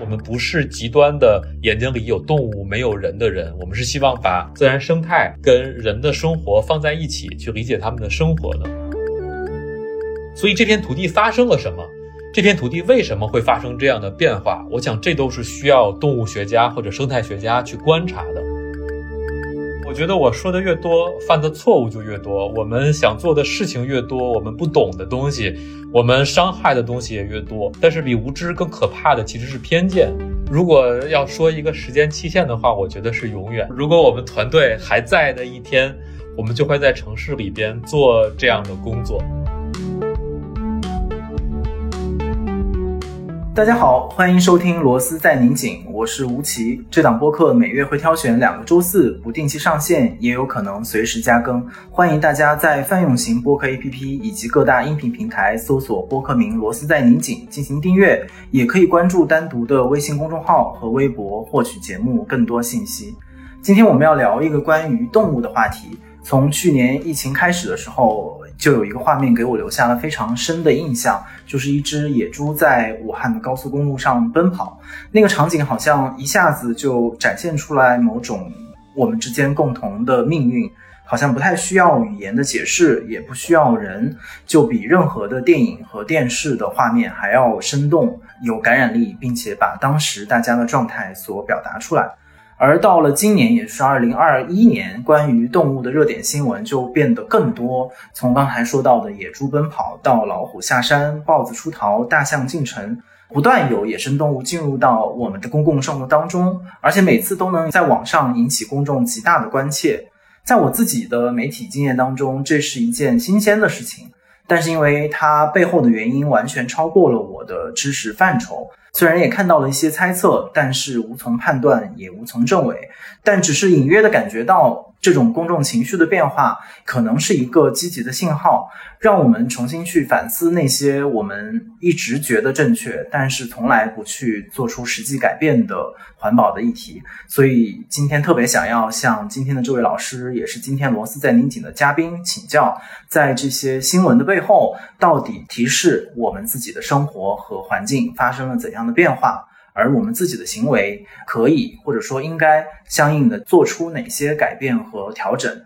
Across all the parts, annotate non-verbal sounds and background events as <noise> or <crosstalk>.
我们不是极端的眼睛里有动物没有人的人，我们是希望把自然生态跟人的生活放在一起，去理解他们的生活的。所以这片土地发生了什么？这片土地为什么会发生这样的变化？我想这都是需要动物学家或者生态学家去观察的。觉得我说的越多，犯的错误就越多。我们想做的事情越多，我们不懂的东西，我们伤害的东西也越多。但是比无知更可怕的其实是偏见。如果要说一个时间期限的话，我觉得是永远。如果我们团队还在的一天，我们就会在城市里边做这样的工作。大家好，欢迎收听《螺丝在拧紧》，我是吴奇。这档播客每月会挑选两个周四不定期上线，也有可能随时加更。欢迎大家在泛用型播客 APP 以及各大音频平台搜索播客名《螺丝在拧紧》进行订阅，也可以关注单独的微信公众号和微博获取节目更多信息。今天我们要聊一个关于动物的话题。从去年疫情开始的时候，就有一个画面给我留下了非常深的印象，就是一只野猪在武汉的高速公路上奔跑，那个场景好像一下子就展现出来某种我们之间共同的命运，好像不太需要语言的解释，也不需要人，就比任何的电影和电视的画面还要生动、有感染力，并且把当时大家的状态所表达出来。而到了今年，也是二零二一年，关于动物的热点新闻就变得更多。从刚才说到的野猪奔跑，到老虎下山、豹子出逃、大象进城，不断有野生动物进入到我们的公共生活当中，而且每次都能在网上引起公众极大的关切。在我自己的媒体经验当中，这是一件新鲜的事情，但是因为它背后的原因完全超过了我的知识范畴。虽然也看到了一些猜测，但是无从判断，也无从证伪，但只是隐约的感觉到这种公众情绪的变化，可能是一个积极的信号。让我们重新去反思那些我们一直觉得正确，但是从来不去做出实际改变的环保的议题。所以今天特别想要向今天的这位老师，也是今天螺丝在拧紧的嘉宾请教，在这些新闻的背后，到底提示我们自己的生活和环境发生了怎样的变化，而我们自己的行为可以或者说应该相应的做出哪些改变和调整。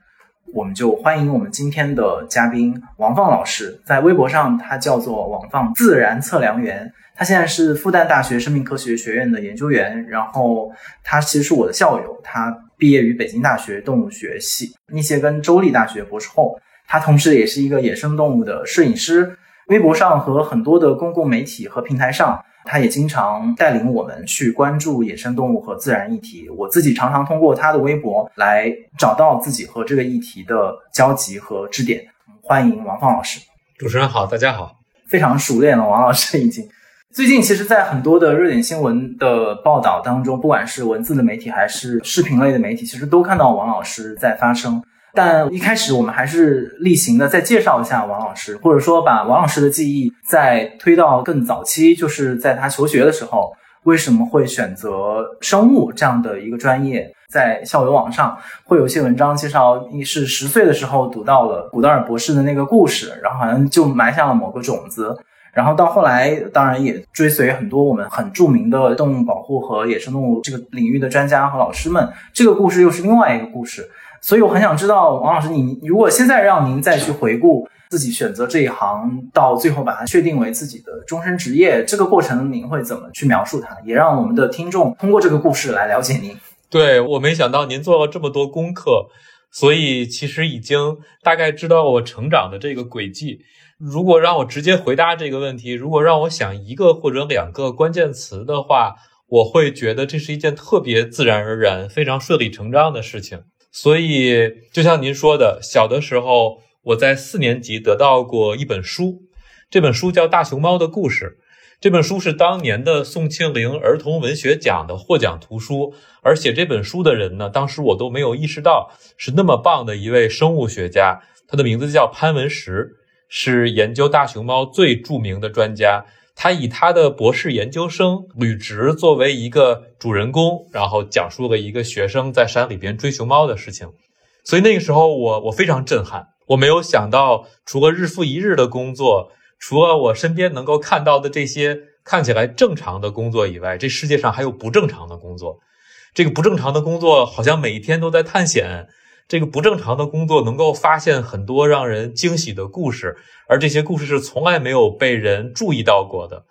我们就欢迎我们今天的嘉宾王放老师，在微博上他叫做王放自然测量员，他现在是复旦大学生命科学学院的研究员，然后他其实是我的校友，他毕业于北京大学动物学系，密歇根州立大学博士后，他同时也是一个野生动物的摄影师，微博上和很多的公共媒体和平台上。他也经常带领我们去关注野生动物和自然议题。我自己常常通过他的微博来找到自己和这个议题的交集和支点。欢迎王放老师，主持人好，大家好，非常熟练了。王老师已经最近其实，在很多的热点新闻的报道当中，不管是文字的媒体还是视频类的媒体，其实都看到王老师在发声。但一开始我们还是例行的再介绍一下王老师，或者说把王老师的记忆再推到更早期，就是在他求学的时候，为什么会选择生物这样的一个专业？在校友网上会有一些文章介绍，你是十岁的时候读到了古德尔博士的那个故事，然后好像就埋下了某个种子，然后到后来当然也追随很多我们很著名的动物保护和野生动物这个领域的专家和老师们，这个故事又是另外一个故事。所以我很想知道，王老师，你如果现在让您再去回顾自己选择这一行，到最后把它确定为自己的终身职业，这个过程您会怎么去描述它？也让我们的听众通过这个故事来了解您。对我没想到您做了这么多功课，所以其实已经大概知道我成长的这个轨迹。如果让我直接回答这个问题，如果让我想一个或者两个关键词的话，我会觉得这是一件特别自然而然、非常顺理成章的事情。所以，就像您说的，小的时候我在四年级得到过一本书，这本书叫《大熊猫的故事》。这本书是当年的宋庆龄儿童文学奖的获奖图书，而写这本书的人呢，当时我都没有意识到是那么棒的一位生物学家，他的名字叫潘文石，是研究大熊猫最著名的专家。他以他的博士研究生履职作为一个主人公，然后讲述了一个学生在山里边追熊猫的事情。所以那个时候我我非常震撼，我没有想到，除了日复一日的工作，除了我身边能够看到的这些看起来正常的工作以外，这世界上还有不正常的工作。这个不正常的工作好像每一天都在探险。这个不正常的工作能够发现很多让人惊喜的故事，而这些故事是从来没有被人注意到过的。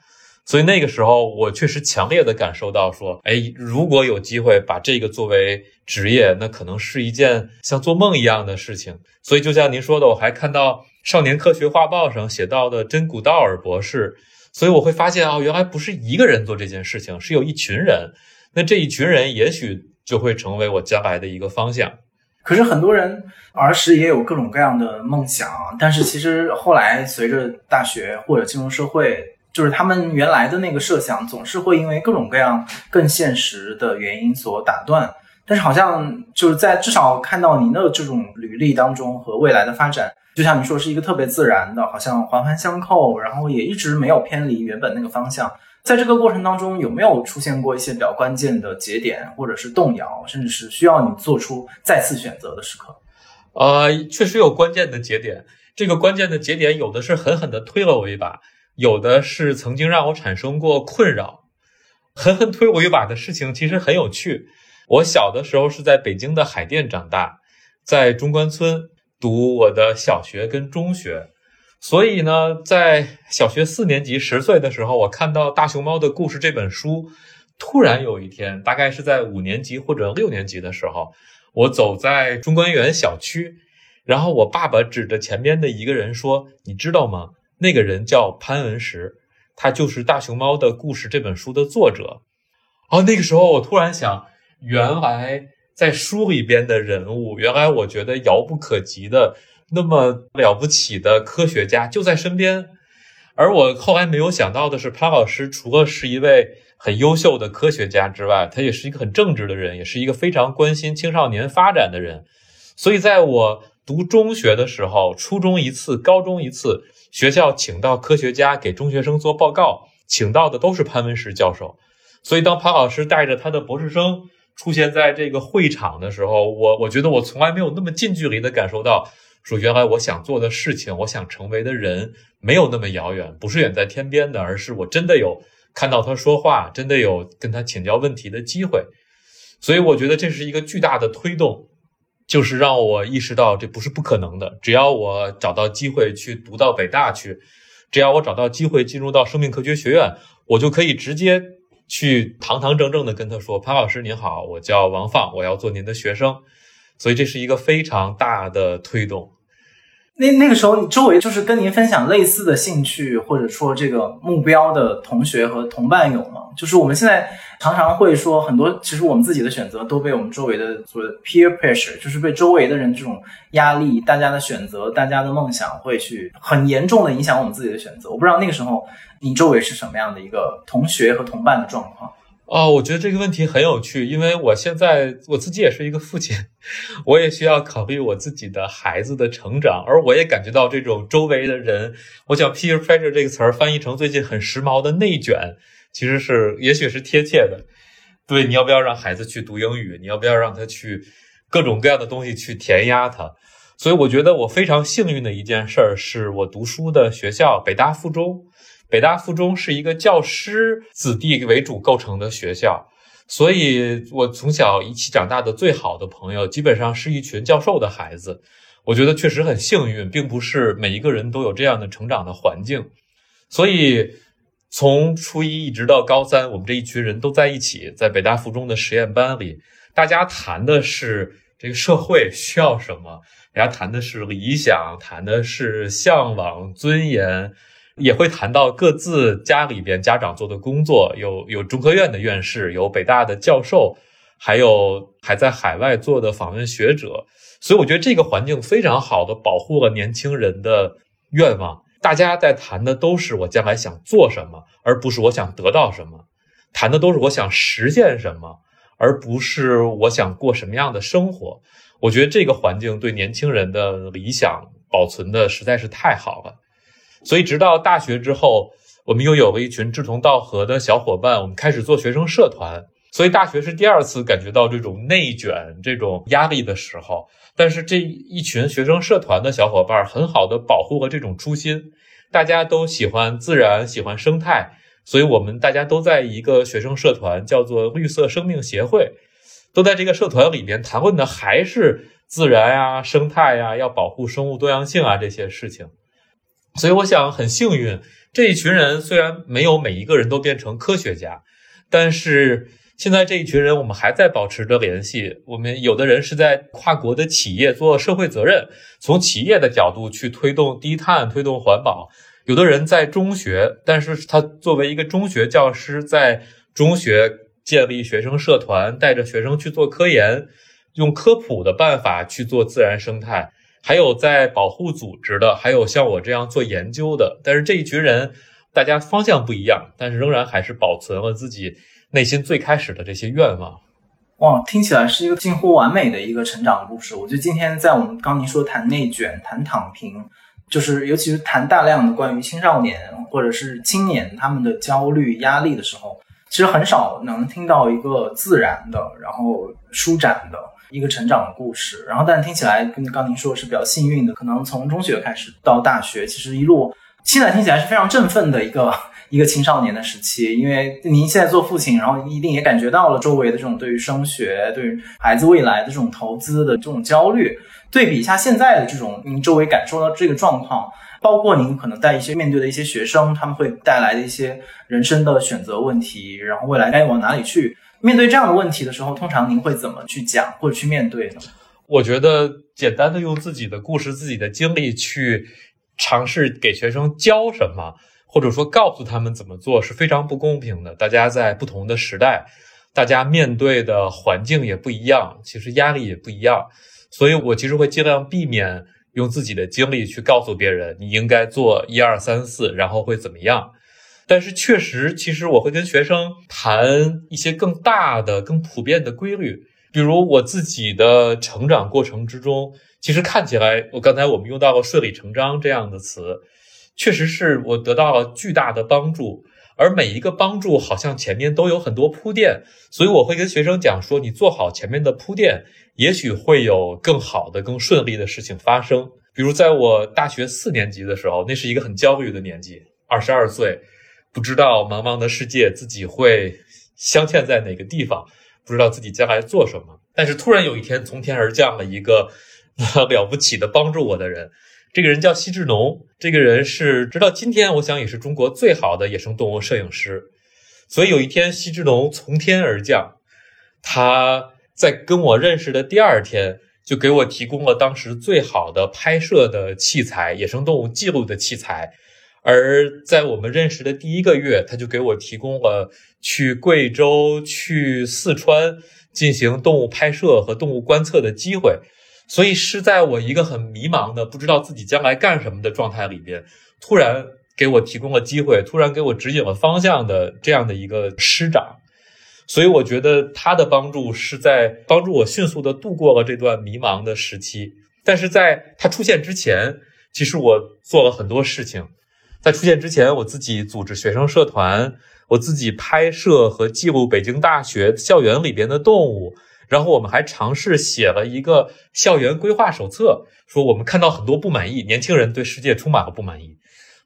所以那个时候，我确实强烈的感受到说，哎，如果有机会把这个作为职业，那可能是一件像做梦一样的事情。所以就像您说的，我还看到《少年科学画报》上写到的真古道尔博士。所以我会发现哦，原来不是一个人做这件事情，是有一群人。那这一群人也许就会成为我将来的一个方向。可是很多人儿时也有各种各样的梦想，但是其实后来随着大学或者进入社会，就是他们原来的那个设想总是会因为各种各样更现实的原因所打断。但是好像就是在至少看到您的这种履历当中和未来的发展，就像你说是一个特别自然的，好像环环相扣，然后也一直没有偏离原本那个方向。在这个过程当中，有没有出现过一些比较关键的节点，或者是动摇，甚至是需要你做出再次选择的时刻？呃，确实有关键的节点。这个关键的节点，有的是狠狠地推了我一把，有的是曾经让我产生过困扰。狠狠推我一把的事情其实很有趣。我小的时候是在北京的海淀长大，在中关村读我的小学跟中学。所以呢，在小学四年级十岁的时候，我看到《大熊猫的故事》这本书。突然有一天，大概是在五年级或者六年级的时候，我走在中关园小区，然后我爸爸指着前边的一个人说：“你知道吗？那个人叫潘文石，他就是《大熊猫的故事》这本书的作者。”哦，那个时候我突然想，原来在书里边的人物，原来我觉得遥不可及的。那么了不起的科学家就在身边，而我后来没有想到的是，潘老师除了是一位很优秀的科学家之外，他也是一个很正直的人，也是一个非常关心青少年发展的人。所以，在我读中学的时候，初中一次，高中一次，学校请到科学家给中学生做报告，请到的都是潘文石教授。所以，当潘老师带着他的博士生出现在这个会场的时候，我我觉得我从来没有那么近距离的感受到。说原来我想做的事情，我想成为的人没有那么遥远，不是远在天边的，而是我真的有看到他说话，真的有跟他请教问题的机会。所以我觉得这是一个巨大的推动，就是让我意识到这不是不可能的。只要我找到机会去读到北大去，只要我找到机会进入到生命科学学院，我就可以直接去堂堂正正的跟他说：“潘老师您好，我叫王放，我要做您的学生。”所以这是一个非常大的推动。那那个时候，你周围就是跟您分享类似的兴趣或者说这个目标的同学和同伴有吗？就是我们现在常常会说，很多其实我们自己的选择都被我们周围的所谓的 peer pressure，就是被周围的人这种压力、大家的选择、大家的梦想，会去很严重的影响我们自己的选择。我不知道那个时候你周围是什么样的一个同学和同伴的状况。哦，我觉得这个问题很有趣，因为我现在我自己也是一个父亲，<laughs> 我也需要考虑我自己的孩子的成长，而我也感觉到这种周围的人，我想 peer pressure 这个词儿翻译成最近很时髦的内卷，其实是也许是贴切的。对，你要不要让孩子去读英语？你要不要让他去各种各样的东西去填鸭他？所以我觉得我非常幸运的一件事儿，是我读书的学校北大附中。北大附中是一个教师子弟为主构成的学校，所以我从小一起长大的最好的朋友，基本上是一群教授的孩子。我觉得确实很幸运，并不是每一个人都有这样的成长的环境。所以从初一一直到高三，我们这一群人都在一起，在北大附中的实验班里，大家谈的是这个社会需要什么，大家谈的是理想，谈的是向往、尊严。也会谈到各自家里边家长做的工作，有有中科院的院士，有北大的教授，还有还在海外做的访问学者。所以我觉得这个环境非常好的保护了年轻人的愿望。大家在谈的都是我将来想做什么，而不是我想得到什么；谈的都是我想实现什么，而不是我想过什么样的生活。我觉得这个环境对年轻人的理想保存的实在是太好了。所以，直到大学之后，我们又有了一群志同道合的小伙伴，我们开始做学生社团。所以，大学是第二次感觉到这种内卷、这种压力的时候。但是，这一群学生社团的小伙伴很好的保护了这种初心。大家都喜欢自然，喜欢生态，所以我们大家都在一个学生社团，叫做绿色生命协会，都在这个社团里边谈论的还是自然啊、生态呀，要保护生物多样性啊这些事情。所以我想很幸运，这一群人虽然没有每一个人都变成科学家，但是现在这一群人我们还在保持着联系。我们有的人是在跨国的企业做社会责任，从企业的角度去推动低碳、推动环保。有的人在中学，但是他作为一个中学教师，在中学建立学生社团，带着学生去做科研，用科普的办法去做自然生态。还有在保护组织的，还有像我这样做研究的。但是这一群人，大家方向不一样，但是仍然还是保存了自己内心最开始的这些愿望。哇，听起来是一个近乎完美的一个成长故事。我觉得今天在我们刚您说谈内卷、谈躺平。就是尤其是谈大量的关于青少年或者是青年他们的焦虑压力的时候，其实很少能听到一个自然的，然后舒展的一个成长的故事。然后，但听起来跟刚您说是比较幸运的，可能从中学开始到大学，其实一路现在听起来是非常振奋的一个一个青少年的时期。因为您现在做父亲，然后一定也感觉到了周围的这种对于升学、对于孩子未来的这种投资的这种焦虑。对比一下现在的这种您周围感受到这个状况，包括您可能带一些面对的一些学生，他们会带来的一些人生的选择问题，然后未来该往哪里去？面对这样的问题的时候，通常您会怎么去讲或者去面对呢？我觉得简单的用自己的故事、自己的经历去尝试给学生教什么，或者说告诉他们怎么做是非常不公平的。大家在不同的时代，大家面对的环境也不一样，其实压力也不一样。所以，我其实会尽量避免用自己的经历去告诉别人你应该做一二三四，然后会怎么样。但是，确实，其实我会跟学生谈一些更大的、更普遍的规律，比如我自己的成长过程之中，其实看起来，我刚才我们用到了“顺理成章”这样的词，确实是我得到了巨大的帮助。而每一个帮助，好像前面都有很多铺垫，所以我会跟学生讲说：你做好前面的铺垫。也许会有更好的、更顺利的事情发生。比如，在我大学四年级的时候，那是一个很焦虑的年纪，二十二岁，不知道茫茫的世界自己会镶嵌在哪个地方，不知道自己将来做什么。但是突然有一天，从天而降了一个 <laughs> 了不起的帮助我的人，这个人叫西志农。这个人是直到今天，我想也是中国最好的野生动物摄影师。所以有一天，西志农从天而降，他。在跟我认识的第二天，就给我提供了当时最好的拍摄的器材、野生动物记录的器材。而在我们认识的第一个月，他就给我提供了去贵州、去四川进行动物拍摄和动物观测的机会。所以是在我一个很迷茫的、不知道自己将来干什么的状态里边，突然给我提供了机会，突然给我指引了方向的这样的一个师长。所以我觉得他的帮助是在帮助我迅速的度过了这段迷茫的时期。但是在他出现之前，其实我做了很多事情。在出现之前，我自己组织学生社团，我自己拍摄和记录北京大学校园里边的动物。然后我们还尝试写了一个校园规划手册，说我们看到很多不满意，年轻人对世界充满了不满意。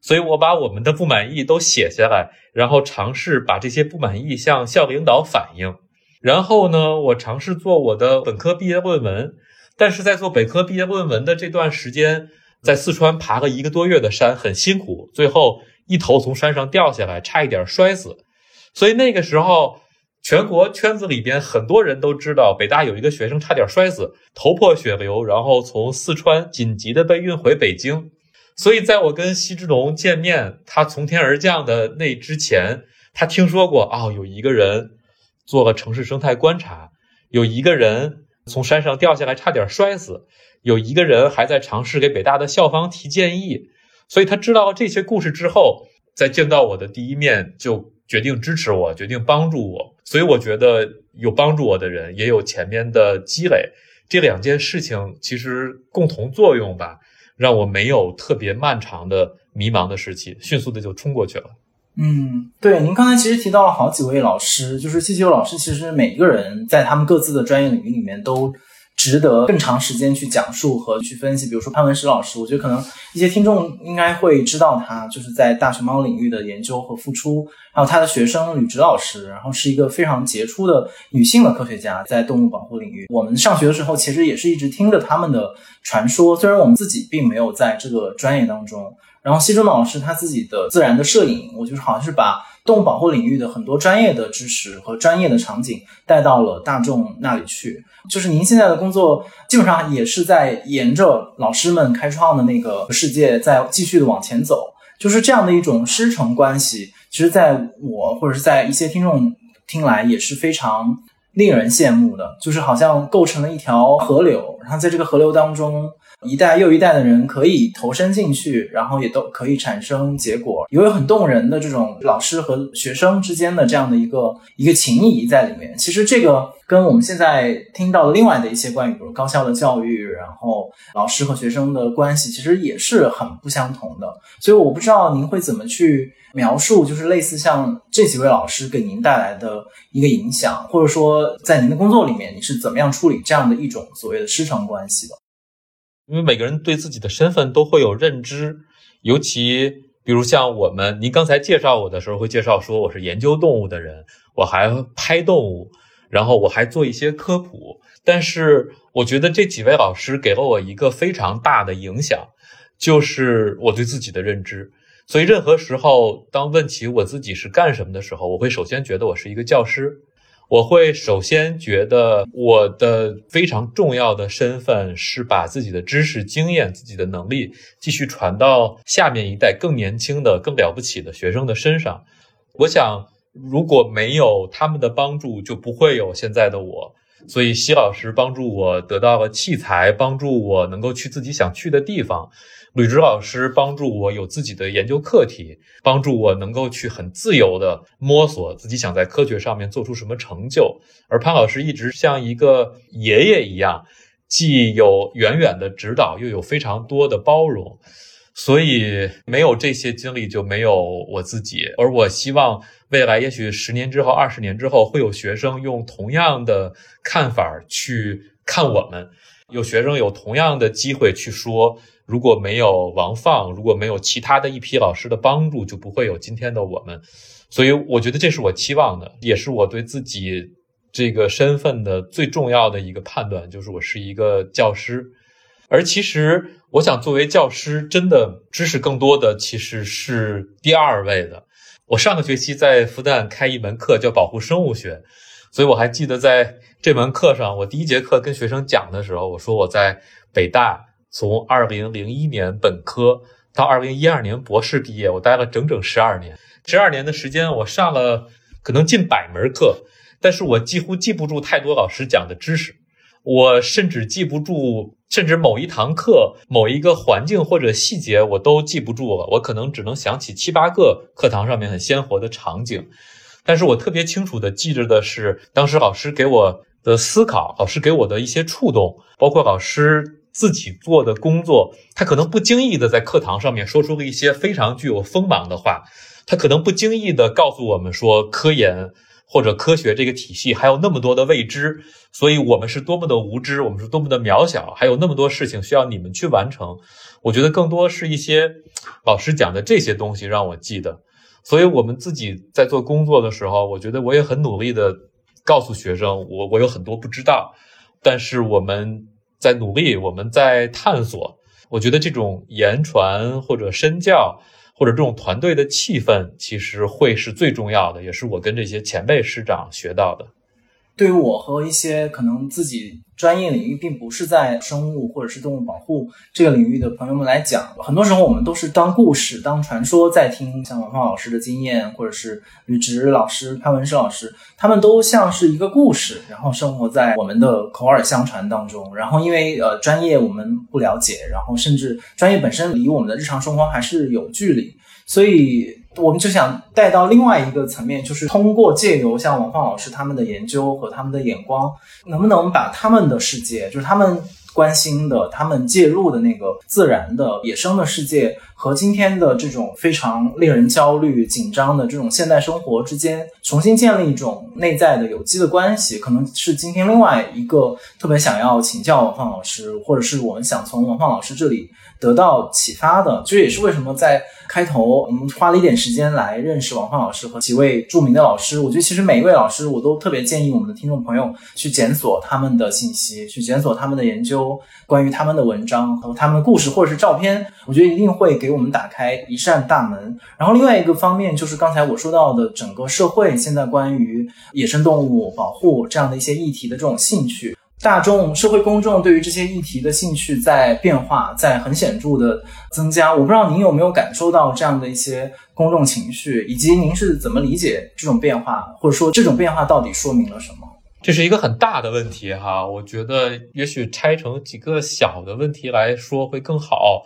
所以我把我们的不满意都写下来，然后尝试把这些不满意向校领导反映。然后呢，我尝试做我的本科毕业论文。但是在做本科毕业论文的这段时间，在四川爬了一个多月的山，很辛苦，最后一头从山上掉下来，差一点摔死。所以那个时候，全国圈子里边很多人都知道，北大有一个学生差点摔死，头破血流，然后从四川紧急的被运回北京。所以，在我跟西之龙见面，他从天而降的那之前，他听说过啊，有一个人做了城市生态观察，有一个人从山上掉下来差点摔死，有一个人还在尝试给北大的校方提建议。所以他知道这些故事之后，在见到我的第一面，就决定支持我，决定帮助我。所以我觉得有帮助我的人，也有前面的积累，这两件事情其实共同作用吧。让我没有特别漫长的迷茫的时期，迅速的就冲过去了。嗯，对，您刚才其实提到了好几位老师，就是气球老师，其实每一个人在他们各自的专业领域里面都值得更长时间去讲述和去分析。比如说潘文石老师，我觉得可能一些听众应该会知道他，就是在大熊猫领域的研究和付出。还有他的学生吕植老师，然后是一个非常杰出的女性的科学家，在动物保护领域。我们上学的时候，其实也是一直听着他们的传说，虽然我们自己并没有在这个专业当中。然后，西中老师他自己的自然的摄影，我就是好像是把动物保护领域的很多专业的知识和专业的场景带到了大众那里去。就是您现在的工作基本上也是在沿着老师们开创的那个世界在继续的往前走，就是这样的一种师承关系。其实，在我或者是在一些听众听来也是非常令人羡慕的，就是好像构成了一条河流，然后在这个河流当中。一代又一代的人可以投身进去，然后也都可以产生结果，有很动人的这种老师和学生之间的这样的一个一个情谊在里面。其实这个跟我们现在听到的另外的一些关于比如高校的教育，然后老师和学生的关系，其实也是很不相同的。所以我不知道您会怎么去描述，就是类似像这几位老师给您带来的一个影响，或者说在您的工作里面，你是怎么样处理这样的一种所谓的师承关系的？因为每个人对自己的身份都会有认知，尤其比如像我们，您刚才介绍我的时候会介绍说我是研究动物的人，我还拍动物，然后我还做一些科普。但是我觉得这几位老师给了我一个非常大的影响，就是我对自己的认知。所以任何时候，当问起我自己是干什么的时候，我会首先觉得我是一个教师。我会首先觉得我的非常重要的身份是把自己的知识、经验、自己的能力继续传到下面一代更年轻的、更了不起的学生的身上。我想，如果没有他们的帮助，就不会有现在的我。所以，西老师帮助我得到了器材，帮助我能够去自己想去的地方。吕植老师帮助我有自己的研究课题，帮助我能够去很自由的摸索自己想在科学上面做出什么成就。而潘老师一直像一个爷爷一样，既有远远的指导，又有非常多的包容。所以没有这些经历，就没有我自己。而我希望未来，也许十年之后、二十年之后，会有学生用同样的看法去看我们，有学生有同样的机会去说。如果没有王放，如果没有其他的一批老师的帮助，就不会有今天的我们。所以，我觉得这是我期望的，也是我对自己这个身份的最重要的一个判断，就是我是一个教师。而其实，我想作为教师，真的知识更多的其实是第二位的。我上个学期在复旦开一门课叫保护生物学，所以我还记得在这门课上，我第一节课跟学生讲的时候，我说我在北大。从二零零一年本科到二零一二年博士毕业，我待了整整十二年。十二年的时间，我上了可能近百门课，但是我几乎记不住太多老师讲的知识。我甚至记不住，甚至某一堂课、某一个环境或者细节，我都记不住了。我可能只能想起七八个课堂上面很鲜活的场景，但是我特别清楚的记着的是，当时老师给我的思考，老师给我的一些触动，包括老师。自己做的工作，他可能不经意的在课堂上面说出了一些非常具有锋芒的话，他可能不经意的告诉我们说，科研或者科学这个体系还有那么多的未知，所以我们是多么的无知，我们是多么的渺小，还有那么多事情需要你们去完成。我觉得更多是一些老师讲的这些东西让我记得，所以我们自己在做工作的时候，我觉得我也很努力的告诉学生，我我有很多不知道，但是我们。在努力，我们在探索。我觉得这种言传或者身教，或者这种团队的气氛，其实会是最重要的，也是我跟这些前辈师长学到的。对于我和一些可能自己专业领域并不是在生物或者是动物保护这个领域的朋友们来讲，很多时候我们都是当故事、当传说在听。像王放老师的经验，或者是吕植老师、潘文生老师，他们都像是一个故事，然后生活在我们的口耳相传当中。然后因为呃专业我们不了解，然后甚至专业本身离我们的日常生活还是有距离，所以。我们就想带到另外一个层面，就是通过借由像王放老师他们的研究和他们的眼光，能不能把他们的世界，就是他们关心的、他们介入的那个自然的野生的世界，和今天的这种非常令人焦虑、紧张的这种现代生活之间，重新建立一种内在的有机的关系，可能是今天另外一个特别想要请教王放老师，或者是我们想从王放老师这里。得到启发的，这也是为什么在开头我们花了一点时间来认识王放老师和几位著名的老师。我觉得其实每一位老师，我都特别建议我们的听众朋友去检索他们的信息，去检索他们的研究，关于他们的文章和他们的故事或者是照片，我觉得一定会给我们打开一扇大门。然后另外一个方面就是刚才我说到的，整个社会现在关于野生动物保护这样的一些议题的这种兴趣。大众社会公众对于这些议题的兴趣在变化，在很显著的增加。我不知道您有没有感受到这样的一些公众情绪，以及您是怎么理解这种变化，或者说这种变化到底说明了什么？这是一个很大的问题哈，我觉得也许拆成几个小的问题来说会更好。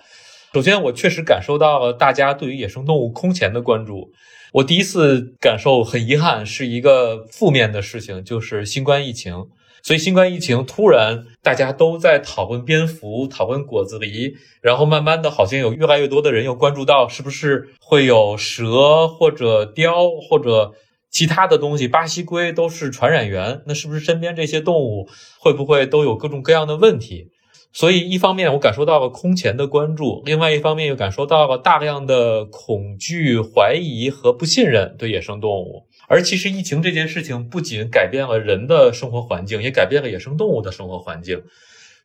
首先，我确实感受到了大家对于野生动物空前的关注。我第一次感受很遗憾，是一个负面的事情，就是新冠疫情。所以新冠疫情突然，大家都在讨论蝙蝠，讨论果子狸，然后慢慢的，好像有越来越多的人又关注到，是不是会有蛇或者雕或者其他的东西，巴西龟都是传染源，那是不是身边这些动物会不会都有各种各样的问题？所以一方面我感受到了空前的关注，另外一方面又感受到了大量的恐惧、怀疑和不信任对野生动物。而其实疫情这件事情不仅改变了人的生活环境，也改变了野生动物的生活环境。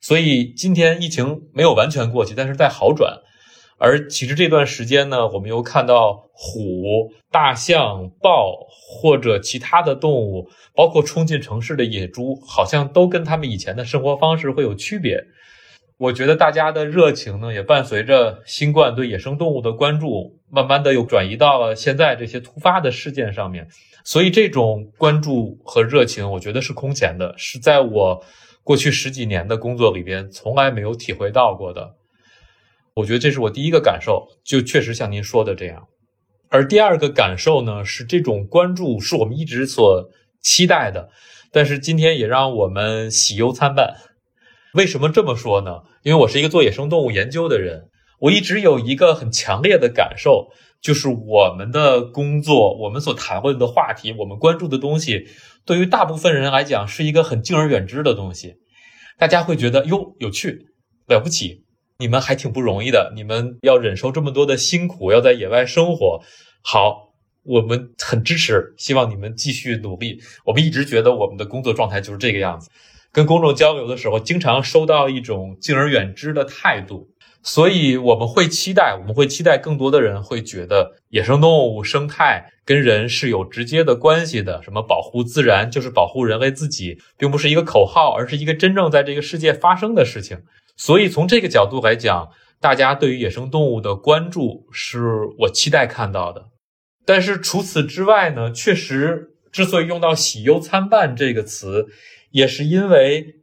所以今天疫情没有完全过去，但是在好转。而其实这段时间呢，我们又看到虎、大象、豹或者其他的动物，包括冲进城市的野猪，好像都跟他们以前的生活方式会有区别。我觉得大家的热情呢，也伴随着新冠对野生动物的关注，慢慢的又转移到了现在这些突发的事件上面。所以这种关注和热情，我觉得是空前的，是在我过去十几年的工作里边从来没有体会到过的。我觉得这是我第一个感受，就确实像您说的这样。而第二个感受呢，是这种关注是我们一直所期待的，但是今天也让我们喜忧参半。为什么这么说呢？因为我是一个做野生动物研究的人，我一直有一个很强烈的感受，就是我们的工作，我们所谈论的话题，我们关注的东西，对于大部分人来讲是一个很敬而远之的东西。大家会觉得哟，有趣，了不起，你们还挺不容易的，你们要忍受这么多的辛苦，要在野外生活，好，我们很支持，希望你们继续努力。我们一直觉得我们的工作状态就是这个样子。跟公众交流的时候，经常收到一种敬而远之的态度，所以我们会期待，我们会期待更多的人会觉得野生动物生态跟人是有直接的关系的。什么保护自然就是保护人类自己，并不是一个口号，而是一个真正在这个世界发生的事情。所以从这个角度来讲，大家对于野生动物的关注是我期待看到的。但是除此之外呢，确实，之所以用到“喜忧参半”这个词。也是因为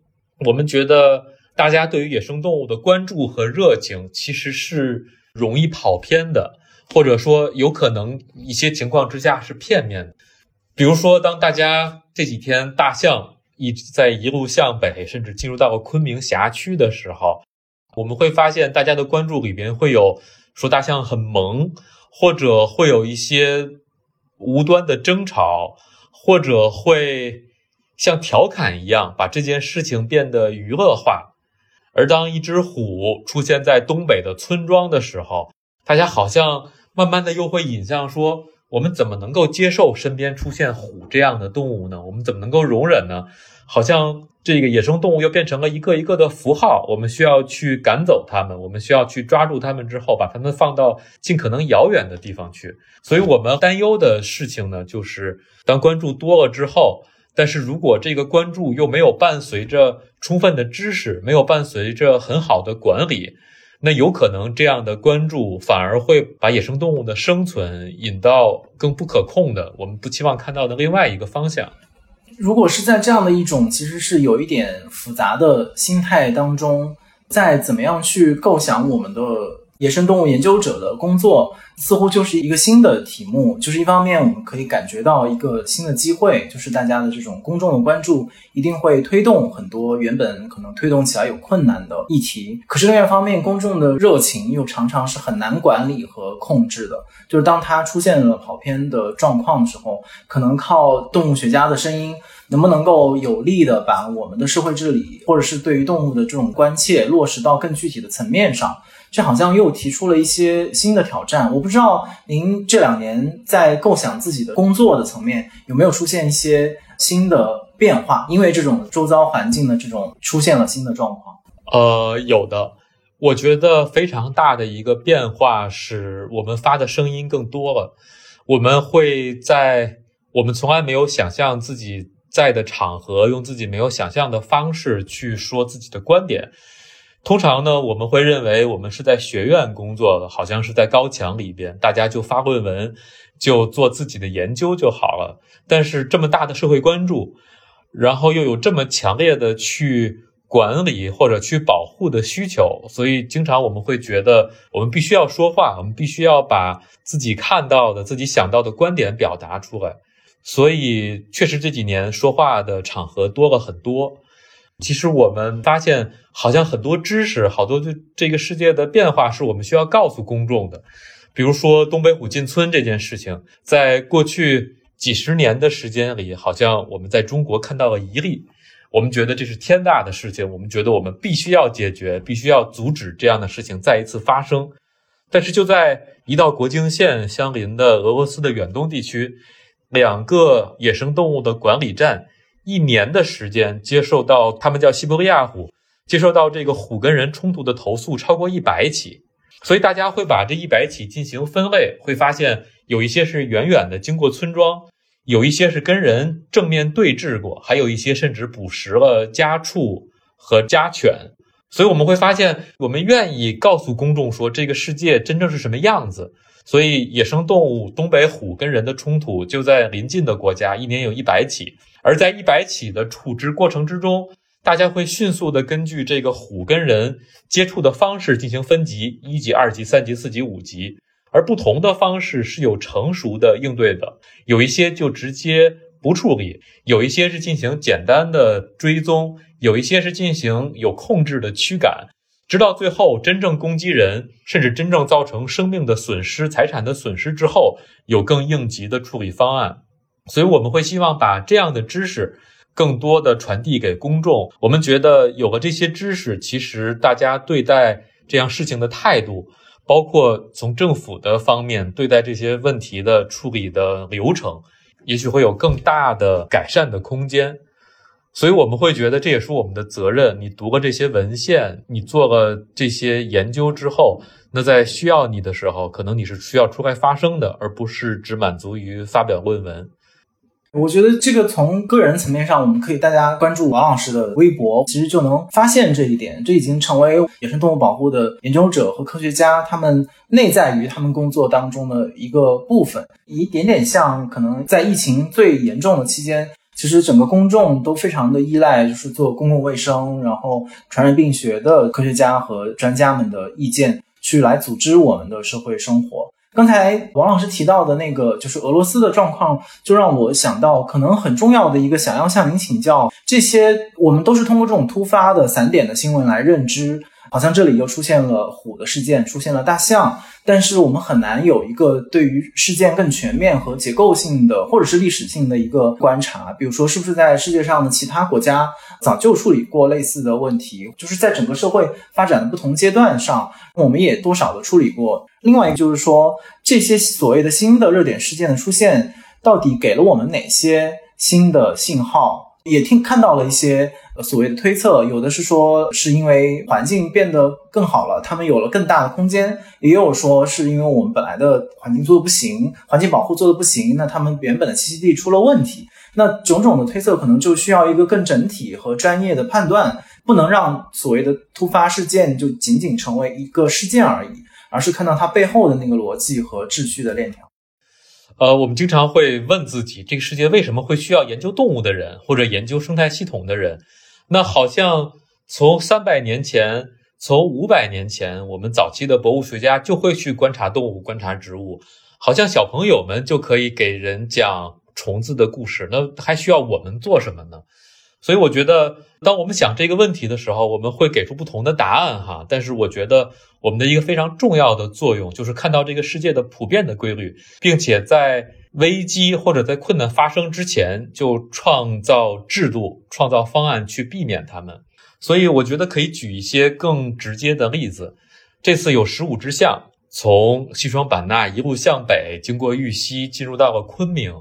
我们觉得大家对于野生动物的关注和热情其实是容易跑偏的，或者说有可能一些情况之下是片面的。比如说，当大家这几天大象一直在一路向北，甚至进入到了昆明辖区的时候，我们会发现大家的关注里边会有说大象很萌，或者会有一些无端的争吵，或者会。像调侃一样把这件事情变得娱乐化，而当一只虎出现在东北的村庄的时候，大家好像慢慢的又会引向说：我们怎么能够接受身边出现虎这样的动物呢？我们怎么能够容忍呢？好像这个野生动物又变成了一个一个的符号，我们需要去赶走它们，我们需要去抓住它们之后，把它们放到尽可能遥远的地方去。所以，我们担忧的事情呢，就是当关注多了之后。但是如果这个关注又没有伴随着充分的知识，没有伴随着很好的管理，那有可能这样的关注反而会把野生动物的生存引到更不可控的、我们不期望看到的另外一个方向。如果是在这样的一种其实是有一点复杂的心态当中，在怎么样去构想我们的野生动物研究者的工作似乎就是一个新的题目，就是一方面我们可以感觉到一个新的机会，就是大家的这种公众的关注一定会推动很多原本可能推动起来有困难的议题。可是另外一方面，公众的热情又常常是很难管理和控制的。就是当它出现了跑偏的状况的时候，可能靠动物学家的声音能不能够有力的把我们的社会治理，或者是对于动物的这种关切落实到更具体的层面上。这好像又提出了一些新的挑战。我不知道您这两年在构想自己的工作的层面有没有出现一些新的变化，因为这种周遭环境的这种出现了新的状况。呃，有的。我觉得非常大的一个变化是我们发的声音更多了。我们会在我们从来没有想象自己在的场合，用自己没有想象的方式去说自己的观点。通常呢，我们会认为我们是在学院工作的，好像是在高墙里边，大家就发论文，就做自己的研究就好了。但是这么大的社会关注，然后又有这么强烈的去管理或者去保护的需求，所以经常我们会觉得我们必须要说话，我们必须要把自己看到的、自己想到的观点表达出来。所以确实这几年说话的场合多了很多。其实我们发现，好像很多知识，好多对这个世界的变化，是我们需要告诉公众的。比如说东北虎进村这件事情，在过去几十年的时间里，好像我们在中国看到了一例，我们觉得这是天大的事情，我们觉得我们必须要解决，必须要阻止这样的事情再一次发生。但是就在一道国境线相邻的俄罗斯的远东地区，两个野生动物的管理站。一年的时间，接受到他们叫西伯利亚虎，接受到这个虎跟人冲突的投诉超过一百起，所以大家会把这一百起进行分类，会发现有一些是远远的经过村庄，有一些是跟人正面对峙过，还有一些甚至捕食了家畜和家犬。所以我们会发现，我们愿意告诉公众说这个世界真正是什么样子。所以野生动物东北虎跟人的冲突就在邻近的国家，一年有一百起。而在一百起的处置过程之中，大家会迅速的根据这个虎跟人接触的方式进行分级，一级、二级、三级、四级、五级。而不同的方式是有成熟的应对的，有一些就直接不处理，有一些是进行简单的追踪，有一些是进行有控制的驱赶，直到最后真正攻击人，甚至真正造成生命的损失、财产的损失之后，有更应急的处理方案。所以我们会希望把这样的知识更多的传递给公众。我们觉得有了这些知识，其实大家对待这样事情的态度，包括从政府的方面对待这些问题的处理的流程，也许会有更大的改善的空间。所以我们会觉得这也是我们的责任。你读了这些文献，你做了这些研究之后，那在需要你的时候，可能你是需要出来发声的，而不是只满足于发表论文。我觉得这个从个人层面上，我们可以大家关注王老师的微博，其实就能发现这一点。这已经成为野生动物保护的研究者和科学家他们内在于他们工作当中的一个部分，一点点像可能在疫情最严重的期间，其实整个公众都非常的依赖，就是做公共卫生，然后传染病学的科学家和专家们的意见，去来组织我们的社会生活。刚才王老师提到的那个，就是俄罗斯的状况，就让我想到，可能很重要的一个，想要向您请教，这些我们都是通过这种突发的散点的新闻来认知。好像这里又出现了虎的事件，出现了大象，但是我们很难有一个对于事件更全面和结构性的，或者是历史性的一个观察。比如说，是不是在世界上的其他国家早就处理过类似的问题？就是在整个社会发展的不同阶段上，我们也多少的处理过。另外一个就是说，这些所谓的新的热点事件的出现，到底给了我们哪些新的信号？也听看到了一些。所谓的推测，有的是说是因为环境变得更好了，他们有了更大的空间；也有说是因为我们本来的环境做的不行，环境保护做的不行，那他们原本的栖息地出了问题。那种种的推测可能就需要一个更整体和专业的判断，不能让所谓的突发事件就仅仅成为一个事件而已，而是看到它背后的那个逻辑和秩序的链条。呃，我们经常会问自己，这个世界为什么会需要研究动物的人，或者研究生态系统的人？那好像从三百年前，从五百年前，我们早期的博物学家就会去观察动物、观察植物，好像小朋友们就可以给人讲虫子的故事，那还需要我们做什么呢？所以我觉得，当我们想这个问题的时候，我们会给出不同的答案哈。但是我觉得，我们的一个非常重要的作用就是看到这个世界的普遍的规律，并且在危机或者在困难发生之前，就创造制度、创造方案去避免它们。所以我觉得可以举一些更直接的例子。这次有十五只象从西双版纳一路向北，经过玉溪，进入到了昆明。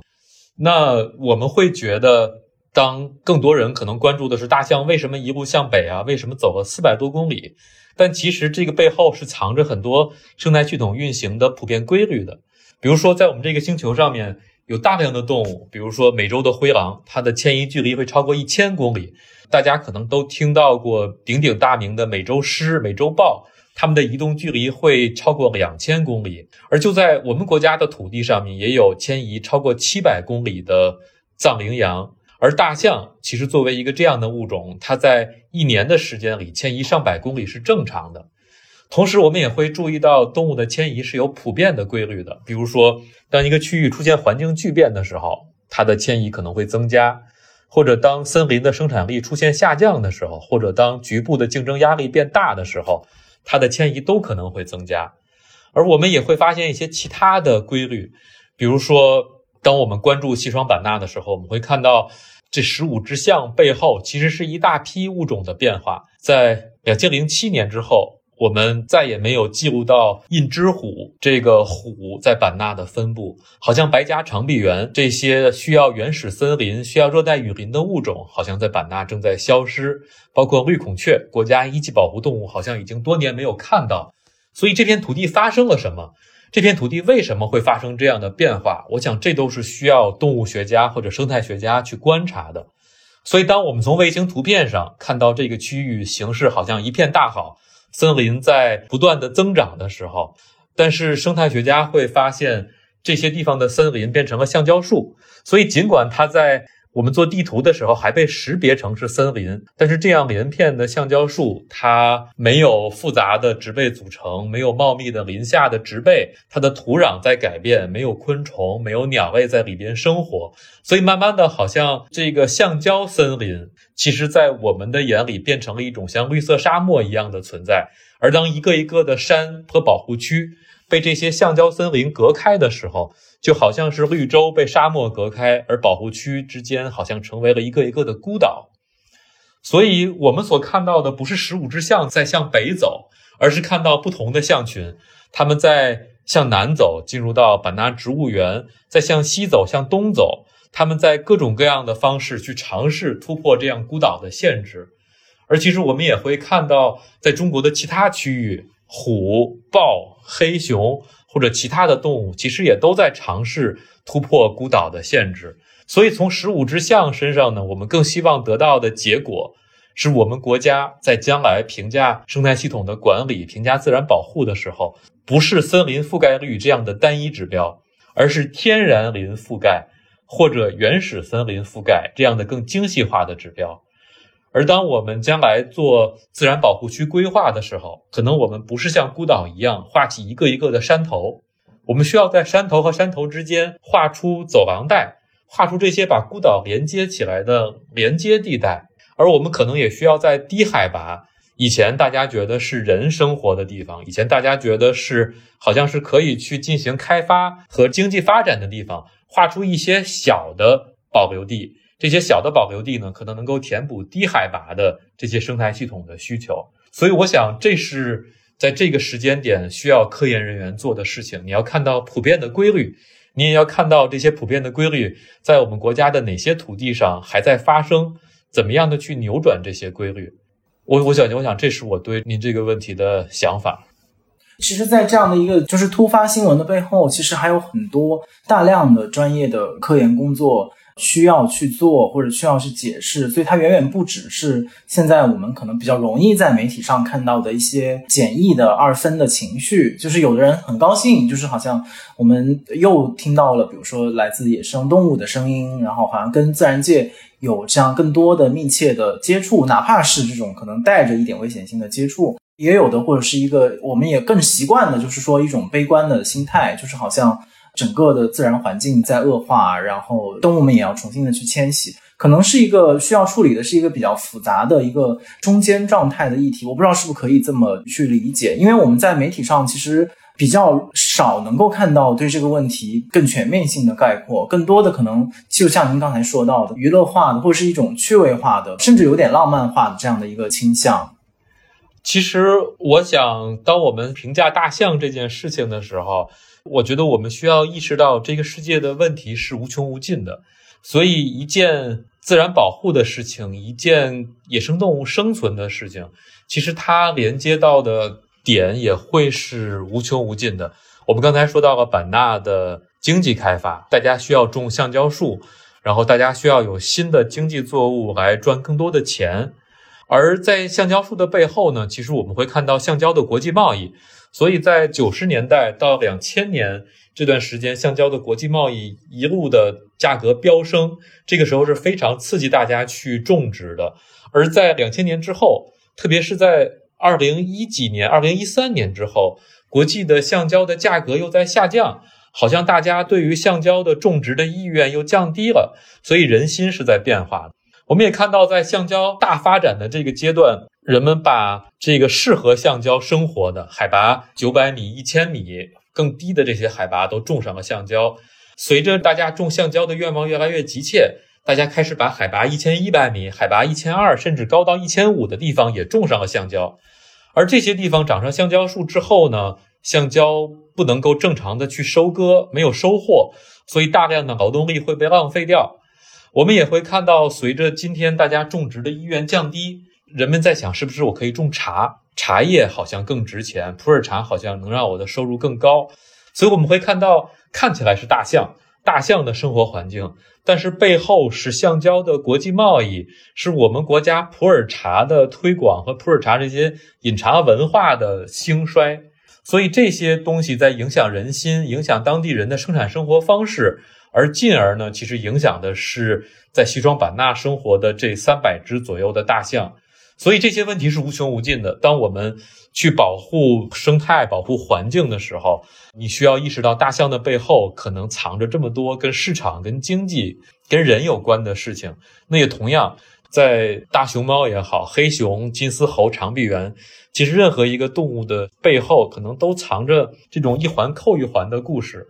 那我们会觉得。当更多人可能关注的是大象为什么一路向北啊？为什么走了四百多公里？但其实这个背后是藏着很多生态系统运行的普遍规律的。比如说，在我们这个星球上面有大量的动物，比如说美洲的灰狼，它的迁移距离会超过一千公里。大家可能都听到过鼎鼎大名的美洲狮、美洲豹，它们的移动距离会超过两千公里。而就在我们国家的土地上面，也有迁移超过七百公里的藏羚羊。而大象其实作为一个这样的物种，它在一年的时间里迁移上百公里是正常的。同时，我们也会注意到动物的迁移是有普遍的规律的。比如说，当一个区域出现环境巨变的时候，它的迁移可能会增加；或者当森林的生产力出现下降的时候，或者当局部的竞争压力变大的时候，它的迁移都可能会增加。而我们也会发现一些其他的规律，比如说。当我们关注西双版纳的时候，我们会看到这十五只象背后其实是一大批物种的变化。在两千零七年之后，我们再也没有记录到印支虎这个虎在版纳的分布。好像白颊长臂猿这些需要原始森林、需要热带雨林的物种，好像在版纳正在消失。包括绿孔雀，国家一级保护动物，好像已经多年没有看到。所以这片土地发生了什么？这片土地为什么会发生这样的变化？我想这都是需要动物学家或者生态学家去观察的。所以，当我们从卫星图片上看到这个区域形势好像一片大好，森林在不断的增长的时候，但是生态学家会发现这些地方的森林变成了橡胶树。所以，尽管它在我们做地图的时候还被识别成是森林，但是这样连片的橡胶树，它没有复杂的植被组成，没有茂密的林下的植被，它的土壤在改变，没有昆虫，没有鸟类在里边生活，所以慢慢的，好像这个橡胶森林，其实在我们的眼里变成了一种像绿色沙漠一样的存在。而当一个一个的山和保护区被这些橡胶森林隔开的时候，就好像是绿洲被沙漠隔开，而保护区之间好像成为了一个一个的孤岛。所以，我们所看到的不是十五只象在向北走，而是看到不同的象群，它们在向南走，进入到版纳植物园；在向西走，向东走。它们在各种各样的方式去尝试突破这样孤岛的限制。而其实，我们也会看到，在中国的其他区域，虎、豹、黑熊。或者其他的动物，其实也都在尝试突破孤岛的限制。所以，从十五只象身上呢，我们更希望得到的结果，是我们国家在将来评价生态系统的管理、评价自然保护的时候，不是森林覆盖率这样的单一指标，而是天然林覆盖或者原始森林覆盖这样的更精细化的指标。而当我们将来做自然保护区规划的时候，可能我们不是像孤岛一样画起一个一个的山头，我们需要在山头和山头之间画出走廊带，画出这些把孤岛连接起来的连接地带。而我们可能也需要在低海拔，以前大家觉得是人生活的地方，以前大家觉得是好像是可以去进行开发和经济发展的地方，画出一些小的保留地。这些小的保留地呢，可能能够填补低海拔的这些生态系统的需求，所以我想这是在这个时间点需要科研人员做的事情。你要看到普遍的规律，你也要看到这些普遍的规律在我们国家的哪些土地上还在发生，怎么样的去扭转这些规律。我我想我想这是我对您这个问题的想法。其实，在这样的一个就是突发新闻的背后，其实还有很多大量的专业的科研工作。需要去做或者需要去解释，所以它远远不只是现在我们可能比较容易在媒体上看到的一些简易的二分的情绪，就是有的人很高兴，就是好像我们又听到了，比如说来自野生动物的声音，然后好像跟自然界有这样更多的密切的接触，哪怕是这种可能带着一点危险性的接触。也有的或者是一个我们也更习惯的，就是说一种悲观的心态，就是好像整个的自然环境在恶化，然后动物们也要重新的去迁徙。可能是一个需要处理的，是一个比较复杂的一个中间状态的议题。我不知道是不是可以这么去理解，因为我们在媒体上其实比较少能够看到对这个问题更全面性的概括，更多的可能就像您刚才说到的，娱乐化的或者是一种趣味化的，甚至有点浪漫化的这样的一个倾向。其实，我想，当我们评价大象这件事情的时候，我觉得我们需要意识到，这个世界的问题是无穷无尽的，所以一件。自然保护的事情，一件野生动物生存的事情，其实它连接到的点也会是无穷无尽的。我们刚才说到了版纳的经济开发，大家需要种橡胶树，然后大家需要有新的经济作物来赚更多的钱。而在橡胶树的背后呢，其实我们会看到橡胶的国际贸易。所以在九十年代到两千年。这段时间，橡胶的国际贸易一路的价格飙升，这个时候是非常刺激大家去种植的。而在两千年之后，特别是在二零一几年、二零一三年之后，国际的橡胶的价格又在下降，好像大家对于橡胶的种植的意愿又降低了，所以人心是在变化的。我们也看到，在橡胶大发展的这个阶段，人们把这个适合橡胶生活的海拔九百米、一千米。更低的这些海拔都种上了橡胶，随着大家种橡胶的愿望越来越急切，大家开始把海拔一千一百米、海拔一千二甚至高到一千五的地方也种上了橡胶。而这些地方长上橡胶树之后呢，橡胶不能够正常的去收割，没有收获，所以大量的劳动力会被浪费掉。我们也会看到，随着今天大家种植的意愿降低，人们在想，是不是我可以种茶？茶叶好像更值钱，普洱茶好像能让我的收入更高，所以我们会看到，看起来是大象，大象的生活环境，但是背后是橡胶的国际贸易，是我们国家普洱茶的推广和普洱茶这些饮茶文化的兴衰，所以这些东西在影响人心，影响当地人的生产生活方式，而进而呢，其实影响的是在西双版纳生活的这三百只左右的大象。所以这些问题是无穷无尽的。当我们去保护生态、保护环境的时候，你需要意识到大象的背后可能藏着这么多跟市场、跟经济、跟人有关的事情。那也同样，在大熊猫也好、黑熊、金丝猴、长臂猿，其实任何一个动物的背后，可能都藏着这种一环扣一环的故事。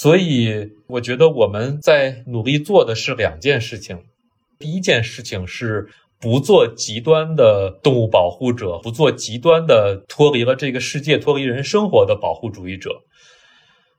所以，我觉得我们在努力做的是两件事情。第一件事情是。不做极端的动物保护者，不做极端的脱离了这个世界、脱离人生活的保护主义者。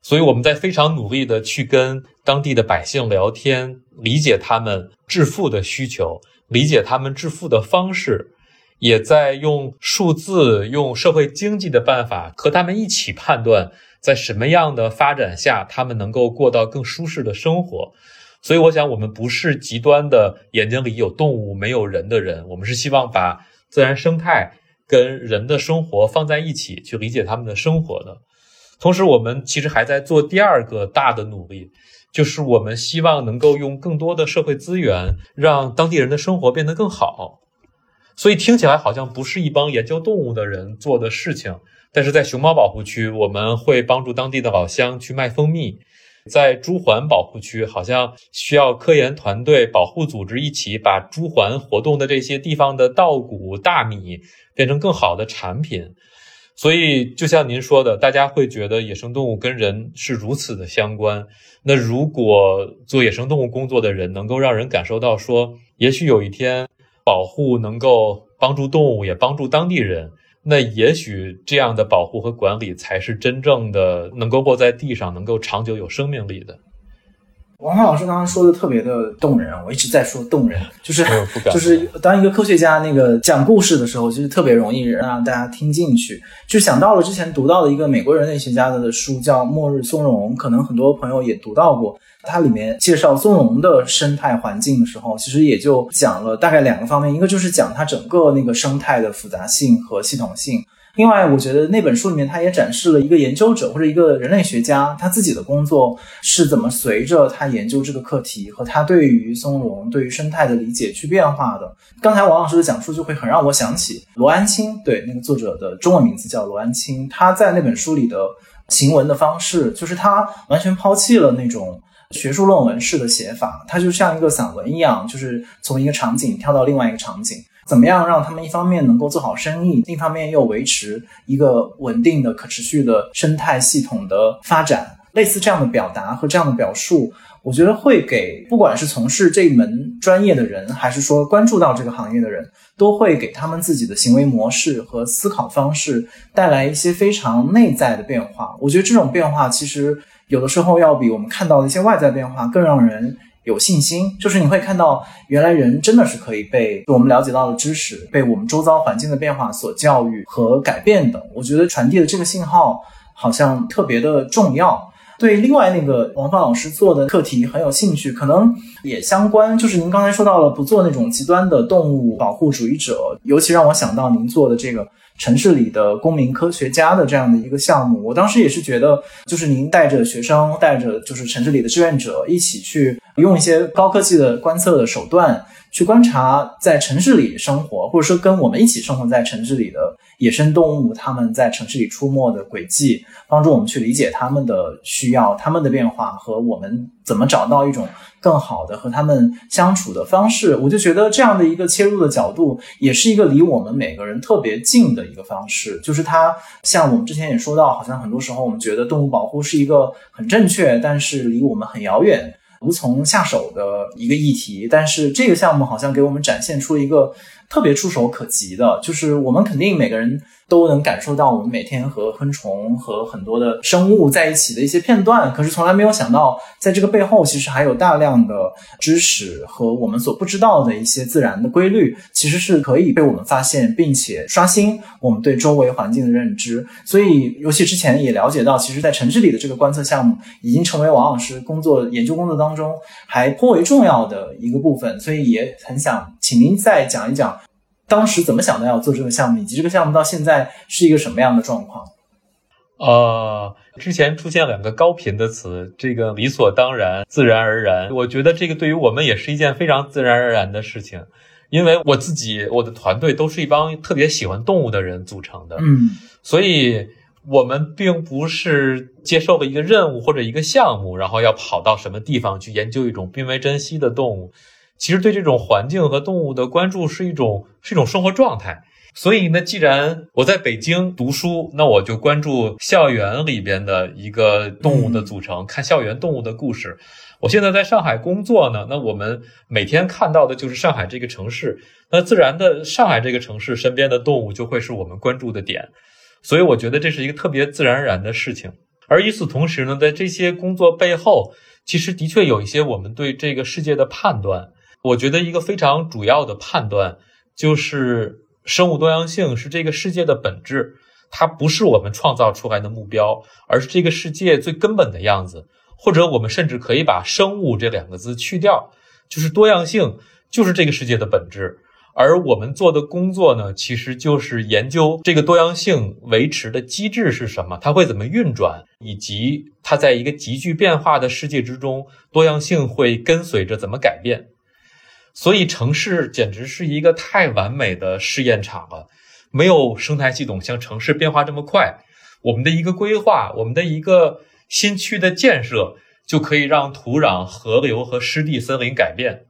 所以我们在非常努力的去跟当地的百姓聊天，理解他们致富的需求，理解他们致富的方式，也在用数字、用社会经济的办法和他们一起判断，在什么样的发展下，他们能够过到更舒适的生活。所以，我想我们不是极端的眼睛里有动物没有人的人，我们是希望把自然生态跟人的生活放在一起去理解他们的生活的。同时，我们其实还在做第二个大的努力，就是我们希望能够用更多的社会资源，让当地人的生活变得更好。所以听起来好像不是一帮研究动物的人做的事情，但是在熊猫保护区，我们会帮助当地的老乡去卖蜂蜜。在朱鹮保护区，好像需要科研团队、保护组织一起把朱鹮活动的这些地方的稻谷、大米变成更好的产品。所以，就像您说的，大家会觉得野生动物跟人是如此的相关。那如果做野生动物工作的人能够让人感受到说，也许有一天保护能够帮助动物，也帮助当地人。那也许这样的保护和管理才是真正的能够落在地上、能够长久有生命力的。王浩老师刚刚说的特别的动人，我一直在说动人，就是 <laughs> 就是当一个科学家那个讲故事的时候，就是特别容易让大家听进去。就想到了之前读到的一个美国人类学家的书，叫《末日松茸》，可能很多朋友也读到过。它里面介绍松茸的生态环境的时候，其实也就讲了大概两个方面，一个就是讲它整个那个生态的复杂性和系统性。另外，我觉得那本书里面他也展示了一个研究者或者一个人类学家他自己的工作是怎么随着他研究这个课题和他对于松茸、对于生态的理解去变化的。刚才王老师的讲述就会很让我想起罗安清，对那个作者的中文名字叫罗安清，他在那本书里的行文的方式，就是他完全抛弃了那种学术论文式的写法，它就像一个散文一样，就是从一个场景跳到另外一个场景。怎么样让他们一方面能够做好生意，另一方面又维持一个稳定的、可持续的生态系统的发展？类似这样的表达和这样的表述，我觉得会给不管是从事这一门专业的人，还是说关注到这个行业的人，都会给他们自己的行为模式和思考方式带来一些非常内在的变化。我觉得这种变化其实有的时候要比我们看到的一些外在变化更让人。有信心，就是你会看到，原来人真的是可以被我们了解到的知识，被我们周遭环境的变化所教育和改变的。我觉得传递的这个信号好像特别的重要。对，另外那个王芳老师做的课题很有兴趣，可能也相关。就是您刚才说到了不做那种极端的动物保护主义者，尤其让我想到您做的这个。城市里的公民科学家的这样的一个项目，我当时也是觉得，就是您带着学生，带着就是城市里的志愿者一起去用一些高科技的观测的手段，去观察在城市里生活，或者说跟我们一起生活在城市里的野生动物，它们在城市里出没的轨迹，帮助我们去理解它们的需要、它们的变化和我们怎么找到一种。更好的和它们相处的方式，我就觉得这样的一个切入的角度，也是一个离我们每个人特别近的一个方式。就是它像我们之前也说到，好像很多时候我们觉得动物保护是一个很正确，但是离我们很遥远、无从下手的一个议题。但是这个项目好像给我们展现出了一个特别触手可及的，就是我们肯定每个人。都能感受到我们每天和昆虫和很多的生物在一起的一些片段，可是从来没有想到，在这个背后其实还有大量的知识和我们所不知道的一些自然的规律，其实是可以被我们发现，并且刷新我们对周围环境的认知。所以，尤其之前也了解到，其实，在城市里的这个观测项目已经成为王老师工作研究工作当中还颇为重要的一个部分。所以，也很想请您再讲一讲。当时怎么想到要做这个项目，以及这个项目到现在是一个什么样的状况？呃，之前出现两个高频的词，这个理所当然、自然而然。我觉得这个对于我们也是一件非常自然而然的事情，因为我自己、我的团队都是一帮特别喜欢动物的人组成的，嗯，所以我们并不是接受了一个任务或者一个项目，然后要跑到什么地方去研究一种濒危珍稀的动物。其实对这种环境和动物的关注是一种是一种生活状态，所以呢，既然我在北京读书，那我就关注校园里边的一个动物的组成，看校园动物的故事。我现在在上海工作呢，那我们每天看到的就是上海这个城市，那自然的上海这个城市身边的动物就会是我们关注的点，所以我觉得这是一个特别自然而然的事情。而与此同时呢，在这些工作背后，其实的确有一些我们对这个世界的判断。我觉得一个非常主要的判断就是，生物多样性是这个世界的本质，它不是我们创造出来的目标，而是这个世界最根本的样子。或者我们甚至可以把“生物”这两个字去掉，就是多样性就是这个世界的本质。而我们做的工作呢，其实就是研究这个多样性维持的机制是什么，它会怎么运转，以及它在一个急剧变化的世界之中，多样性会跟随着怎么改变。所以，城市简直是一个太完美的试验场了。没有生态系统像城市变化这么快。我们的一个规划，我们的一个新区的建设，就可以让土壤、河流和湿地、森林改变。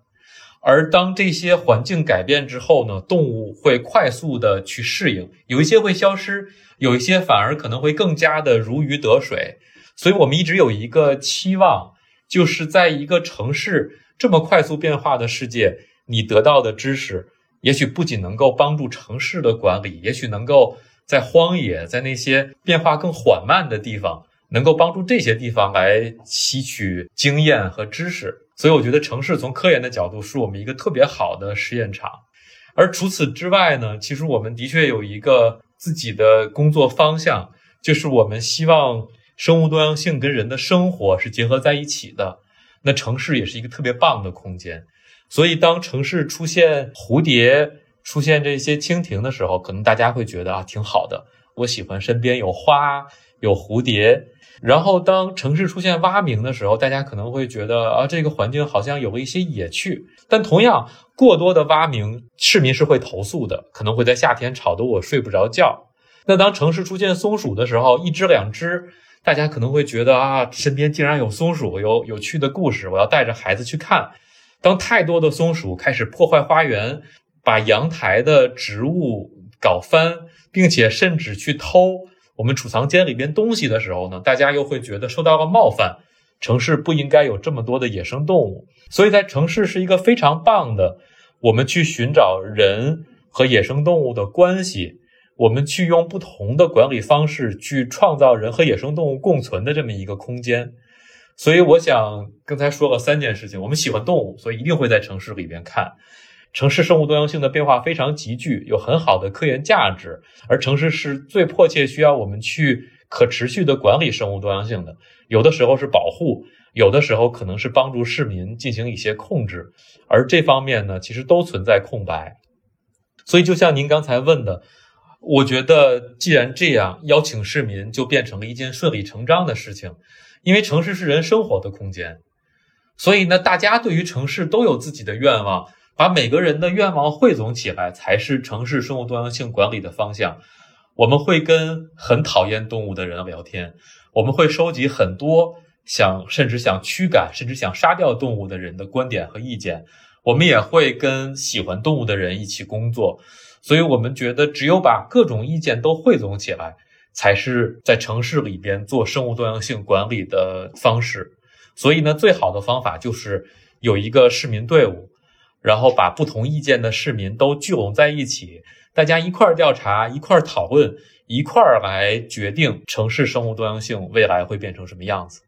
而当这些环境改变之后呢，动物会快速的去适应，有一些会消失，有一些反而可能会更加的如鱼得水。所以我们一直有一个期望，就是在一个城市。这么快速变化的世界，你得到的知识，也许不仅能够帮助城市的管理，也许能够在荒野，在那些变化更缓慢的地方，能够帮助这些地方来吸取经验和知识。所以，我觉得城市从科研的角度是我们一个特别好的实验场。而除此之外呢，其实我们的确有一个自己的工作方向，就是我们希望生物多样性跟人的生活是结合在一起的。那城市也是一个特别棒的空间，所以当城市出现蝴蝶、出现这些蜻蜓的时候，可能大家会觉得啊挺好的。我喜欢身边有花，有蝴蝶。然后当城市出现蛙鸣的时候，大家可能会觉得啊，这个环境好像有了一些野趣。但同样，过多的蛙鸣，市民是会投诉的，可能会在夏天吵得我睡不着觉。那当城市出现松鼠的时候，一只两只，大家可能会觉得啊，身边竟然有松鼠，有有趣的故事，我要带着孩子去看。当太多的松鼠开始破坏花园，把阳台的植物搞翻，并且甚至去偷。我们储藏间里边东西的时候呢，大家又会觉得受到了冒犯。城市不应该有这么多的野生动物，所以在城市是一个非常棒的，我们去寻找人和野生动物的关系，我们去用不同的管理方式去创造人和野生动物共存的这么一个空间。所以，我想刚才说了三件事情：我们喜欢动物，所以一定会在城市里边看。城市生物多样性的变化非常急剧，有很好的科研价值，而城市是最迫切需要我们去可持续的管理生物多样性的。有的时候是保护，有的时候可能是帮助市民进行一些控制，而这方面呢，其实都存在空白。所以，就像您刚才问的，我觉得既然这样，邀请市民就变成了一件顺理成章的事情，因为城市是人生活的空间，所以呢，大家对于城市都有自己的愿望。把每个人的愿望汇总起来，才是城市生物多样性管理的方向。我们会跟很讨厌动物的人聊天，我们会收集很多想甚至想驱赶甚至想杀掉动物的人的观点和意见。我们也会跟喜欢动物的人一起工作。所以，我们觉得只有把各种意见都汇总起来，才是在城市里边做生物多样性管理的方式。所以呢，最好的方法就是有一个市民队伍。然后把不同意见的市民都聚拢在一起，大家一块儿调查，一块儿讨论，一块儿来决定城市生物多样性未来会变成什么样子。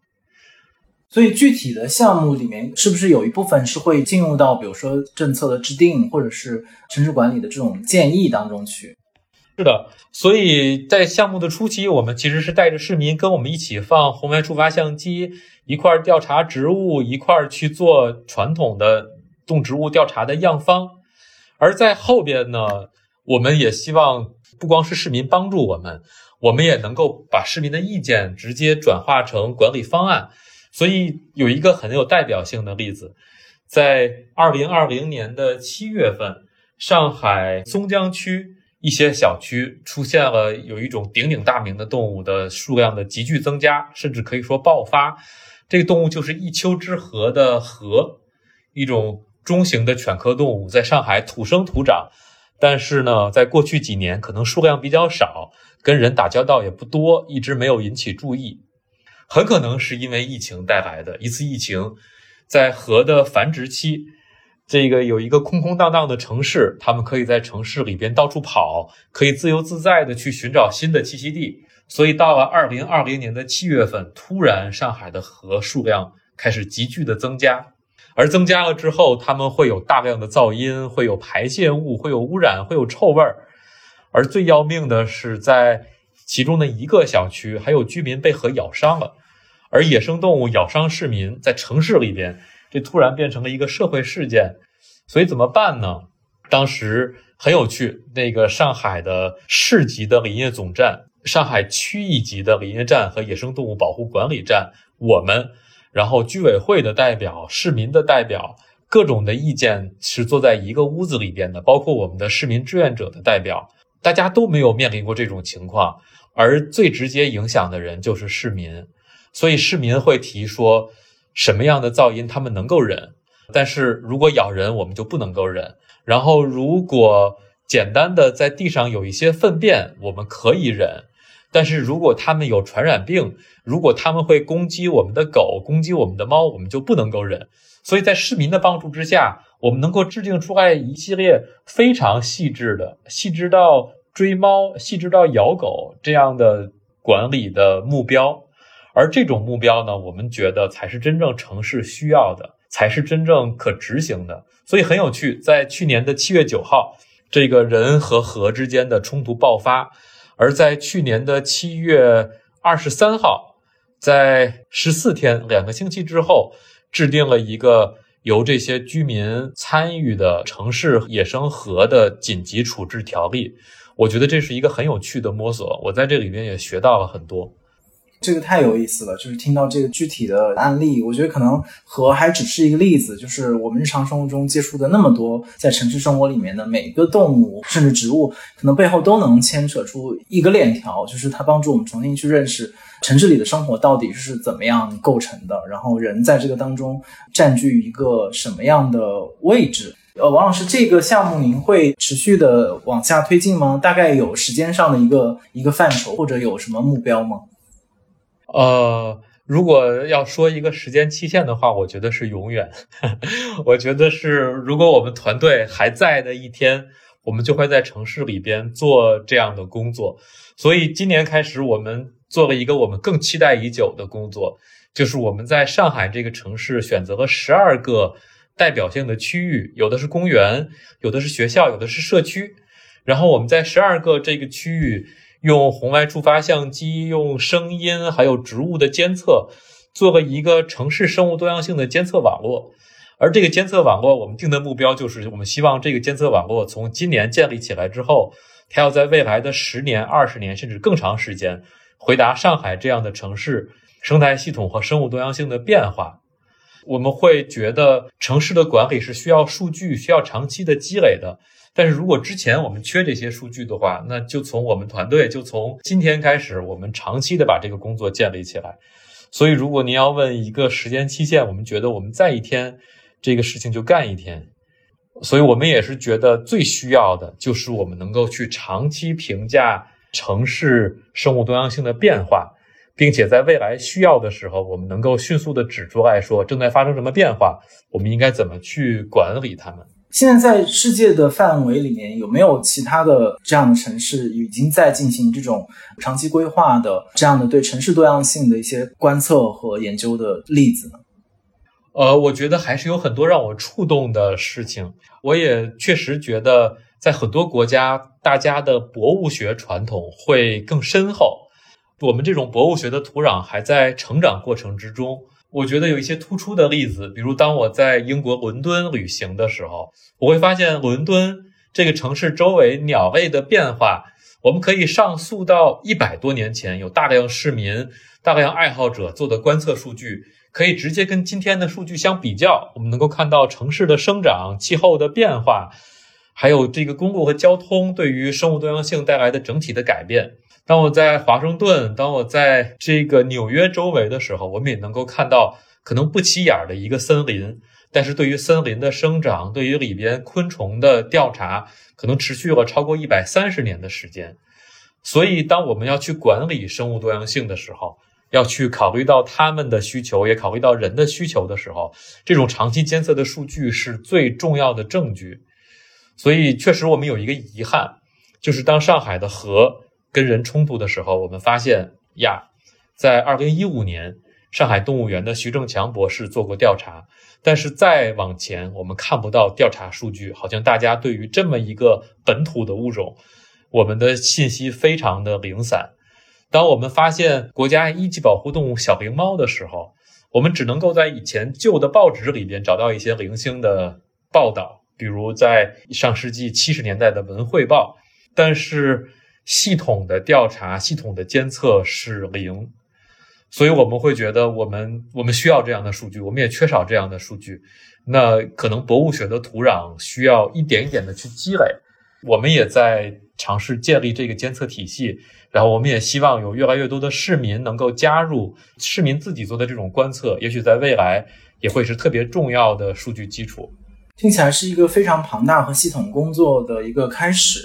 所以具体的项目里面，是不是有一部分是会进入到比如说政策的制定，或者是城市管理的这种建议当中去？是的，所以在项目的初期，我们其实是带着市民跟我们一起放红外触发相机，一块儿调查植物，一块儿去做传统的。动植物调查的样方，而在后边呢，我们也希望不光是市民帮助我们，我们也能够把市民的意见直接转化成管理方案。所以有一个很有代表性的例子，在二零二零年的七月份，上海松江区一些小区出现了有一种鼎鼎大名的动物的数量的急剧增加，甚至可以说爆发。这个动物就是一丘之貉的貉，一种。中型的犬科动物在上海土生土长，但是呢，在过去几年可能数量比较少，跟人打交道也不多，一直没有引起注意。很可能是因为疫情带来的一次疫情，在河的繁殖期，这个有一个空空荡荡的城市，他们可以在城市里边到处跑，可以自由自在的去寻找新的栖息地。所以到了二零二零年的七月份，突然上海的河数量开始急剧的增加。而增加了之后，它们会有大量的噪音，会有排泄物，会有污染，会有臭味儿。而最要命的是，在其中的一个小区，还有居民被河咬伤了。而野生动物咬伤市民，在城市里边，这突然变成了一个社会事件。所以怎么办呢？当时很有趣，那个上海的市级的林业总站、上海区一级的林业站和野生动物保护管理站，我们。然后居委会的代表、市民的代表，各种的意见是坐在一个屋子里边的，包括我们的市民志愿者的代表，大家都没有面临过这种情况，而最直接影响的人就是市民，所以市民会提说，什么样的噪音他们能够忍，但是如果咬人，我们就不能够忍。然后如果简单的在地上有一些粪便，我们可以忍。但是如果他们有传染病，如果他们会攻击我们的狗、攻击我们的猫，我们就不能够忍。所以在市民的帮助之下，我们能够制定出来一系列非常细致的、细致到追猫、细致到咬狗这样的管理的目标。而这种目标呢，我们觉得才是真正城市需要的，才是真正可执行的。所以很有趣，在去年的七月九号，这个人和河之间的冲突爆发。而在去年的七月二十三号，在十四天两个星期之后，制定了一个由这些居民参与的城市野生河的紧急处置条例。我觉得这是一个很有趣的摸索，我在这里面也学到了很多。这个太有意思了，就是听到这个具体的案例，我觉得可能和还只是一个例子，就是我们日常生活中接触的那么多，在城市生活里面的每个动物甚至植物，可能背后都能牵扯出一个链条，就是它帮助我们重新去认识城市里的生活到底是怎么样构成的，然后人在这个当中占据一个什么样的位置。呃，王老师，这个项目您会持续的往下推进吗？大概有时间上的一个一个范畴，或者有什么目标吗？呃，如果要说一个时间期限的话，我觉得是永远。<laughs> 我觉得是，如果我们团队还在的一天，我们就会在城市里边做这样的工作。所以今年开始，我们做了一个我们更期待已久的工作，就是我们在上海这个城市选择了十二个代表性的区域，有的是公园，有的是学校，有的是社区。然后我们在十二个这个区域。用红外触发相机，用声音还有植物的监测，做了一个城市生物多样性的监测网络。而这个监测网络，我们定的目标就是，我们希望这个监测网络从今年建立起来之后，它要在未来的十年、二十年甚至更长时间，回答上海这样的城市生态系统和生物多样性的变化。我们会觉得，城市的管理是需要数据、需要长期的积累的。但是如果之前我们缺这些数据的话，那就从我们团队就从今天开始，我们长期的把这个工作建立起来。所以，如果您要问一个时间期限，我们觉得我们在一天这个事情就干一天。所以我们也是觉得最需要的就是我们能够去长期评价城市生物多样性的变化，并且在未来需要的时候，我们能够迅速的指出来说正在发生什么变化，我们应该怎么去管理它们。现在在世界的范围里面，有没有其他的这样的城市已经在进行这种长期规划的这样的对城市多样性的一些观测和研究的例子呢？呃，我觉得还是有很多让我触动的事情。我也确实觉得，在很多国家，大家的博物学传统会更深厚。我们这种博物学的土壤还在成长过程之中。我觉得有一些突出的例子，比如当我在英国伦敦旅行的时候，我会发现伦敦这个城市周围鸟类的变化，我们可以上溯到一百多年前，有大量市民、大量爱好者做的观测数据，可以直接跟今天的数据相比较，我们能够看到城市的生长、气候的变化，还有这个公路和交通对于生物多样性带来的整体的改变。当我在华盛顿，当我在这个纽约周围的时候，我们也能够看到可能不起眼的一个森林，但是对于森林的生长，对于里边昆虫的调查，可能持续了超过一百三十年的时间。所以，当我们要去管理生物多样性的时候，要去考虑到他们的需求，也考虑到人的需求的时候，这种长期监测的数据是最重要的证据。所以，确实我们有一个遗憾，就是当上海的河。跟人冲突的时候，我们发现呀，在二零一五年，上海动物园的徐正强博士做过调查，但是再往前，我们看不到调查数据，好像大家对于这么一个本土的物种，我们的信息非常的零散。当我们发现国家一级保护动物小灵猫的时候，我们只能够在以前旧的报纸里边找到一些零星的报道，比如在上世纪七十年代的《文汇报》，但是。系统的调查、系统的监测是零，所以我们会觉得我们我们需要这样的数据，我们也缺少这样的数据。那可能博物学的土壤需要一点一点的去积累。我们也在尝试建立这个监测体系，然后我们也希望有越来越多的市民能够加入，市民自己做的这种观测，也许在未来也会是特别重要的数据基础。听起来是一个非常庞大和系统工作的一个开始。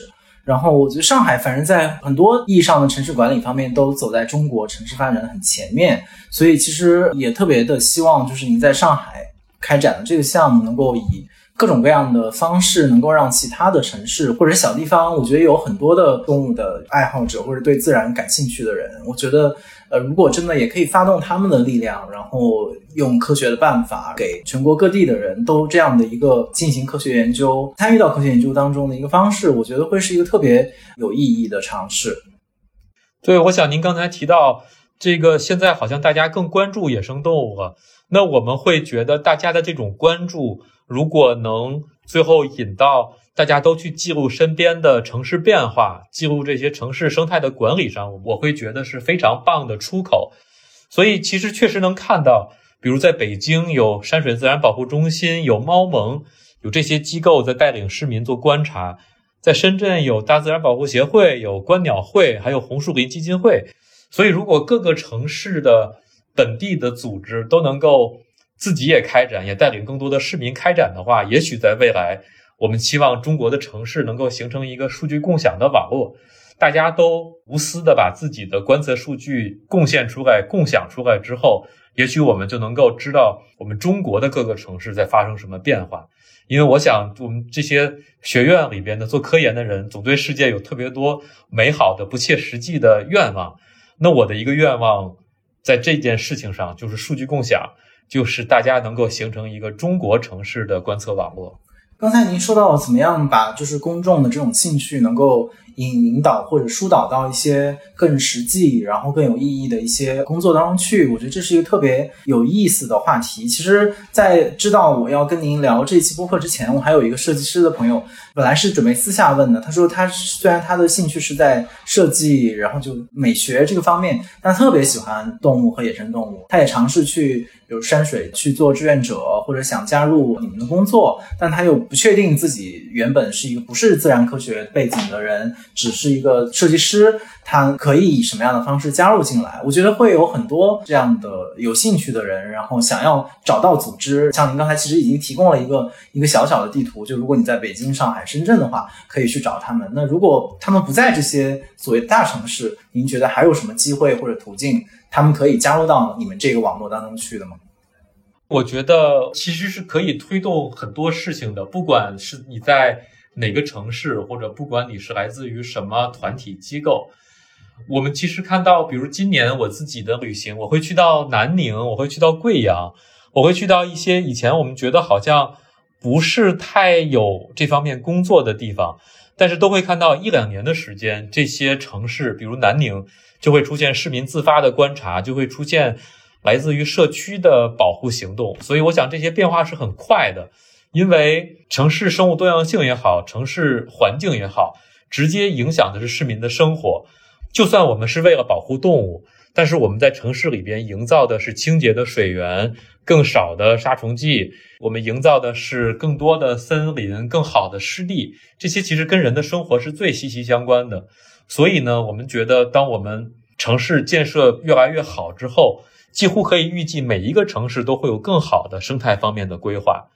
然后我觉得上海，反正在很多意义上的城市管理方面都走在中国城市发展的很前面，所以其实也特别的希望，就是您在上海开展的这个项目，能够以各种各样的方式，能够让其他的城市或者小地方，我觉得有很多的动物的爱好者或者对自然感兴趣的人，我觉得。呃，如果真的也可以发动他们的力量，然后用科学的办法给全国各地的人都这样的一个进行科学研究、参与到科学研究当中的一个方式，我觉得会是一个特别有意义的尝试。对，我想您刚才提到这个，现在好像大家更关注野生动物了，那我们会觉得大家的这种关注，如果能最后引到大家都去记录身边的城市变化，记录这些城市生态的管理上，我会觉得是非常棒的出口。所以其实确实能看到，比如在北京有山水自然保护中心，有猫盟，有这些机构在带领市民做观察；在深圳有大自然保护协会，有观鸟会，还有红树林基金会。所以如果各个城市的本地的组织都能够自己也开展，也带领更多的市民开展的话，也许在未来，我们期望中国的城市能够形成一个数据共享的网络。大家都无私的把自己的观测数据贡献出来、共享出来之后，也许我们就能够知道我们中国的各个城市在发生什么变化。因为我想，我们这些学院里边的做科研的人，总对世界有特别多美好的、不切实际的愿望。那我的一个愿望，在这件事情上，就是数据共享，就是大家能够形成一个中国城市的观测网络。刚才您说到怎么样把就是公众的这种兴趣能够。引引导或者疏导到一些更实际、然后更有意义的一些工作当中去，我觉得这是一个特别有意思的话题。其实，在知道我要跟您聊这期播客之前，我还有一个设计师的朋友，本来是准备私下问的。他说，他虽然他的兴趣是在设计，然后就美学这个方面，但特别喜欢动物和野生动物。他也尝试去。比如山水去做志愿者，或者想加入你们的工作，但他又不确定自己原本是一个不是自然科学背景的人，只是一个设计师，他可以以什么样的方式加入进来？我觉得会有很多这样的有兴趣的人，然后想要找到组织。像您刚才其实已经提供了一个一个小小的地图，就如果你在北京、上海、深圳的话，可以去找他们。那如果他们不在这些所谓大城市，您觉得还有什么机会或者途径？他们可以加入到你们这个网络当中去的吗？我觉得其实是可以推动很多事情的，不管是你在哪个城市，或者不管你是来自于什么团体机构。我们其实看到，比如今年我自己的旅行，我会去到南宁，我会去到贵阳，我会去到一些以前我们觉得好像不是太有这方面工作的地方，但是都会看到一两年的时间，这些城市，比如南宁。就会出现市民自发的观察，就会出现来自于社区的保护行动。所以，我想这些变化是很快的，因为城市生物多样性也好，城市环境也好，直接影响的是市民的生活。就算我们是为了保护动物，但是我们在城市里边营造的是清洁的水源、更少的杀虫剂，我们营造的是更多的森林、更好的湿地，这些其实跟人的生活是最息息相关的。所以呢，我们觉得，当我们城市建设越来越好之后，几乎可以预计每一个城市都会有更好的生态方面的规划。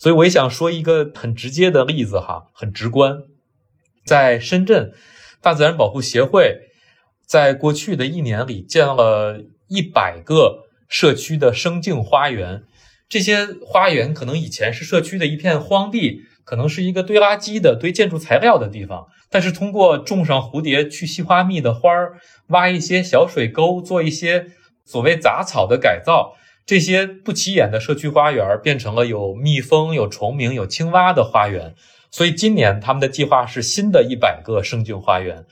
所以我也想说一个很直接的例子哈，很直观，在深圳，大自然保护协会在过去的一年里建了一百个社区的生境花园。这些花园可能以前是社区的一片荒地，可能是一个堆垃圾的、堆建筑材料的地方。但是通过种上蝴蝶去吸花蜜的花儿，挖一些小水沟，做一些所谓杂草的改造，这些不起眼的社区花园变成了有蜜蜂、有虫鸣、有青蛙的花园。所以今年他们的计划是新的一百个生境花园。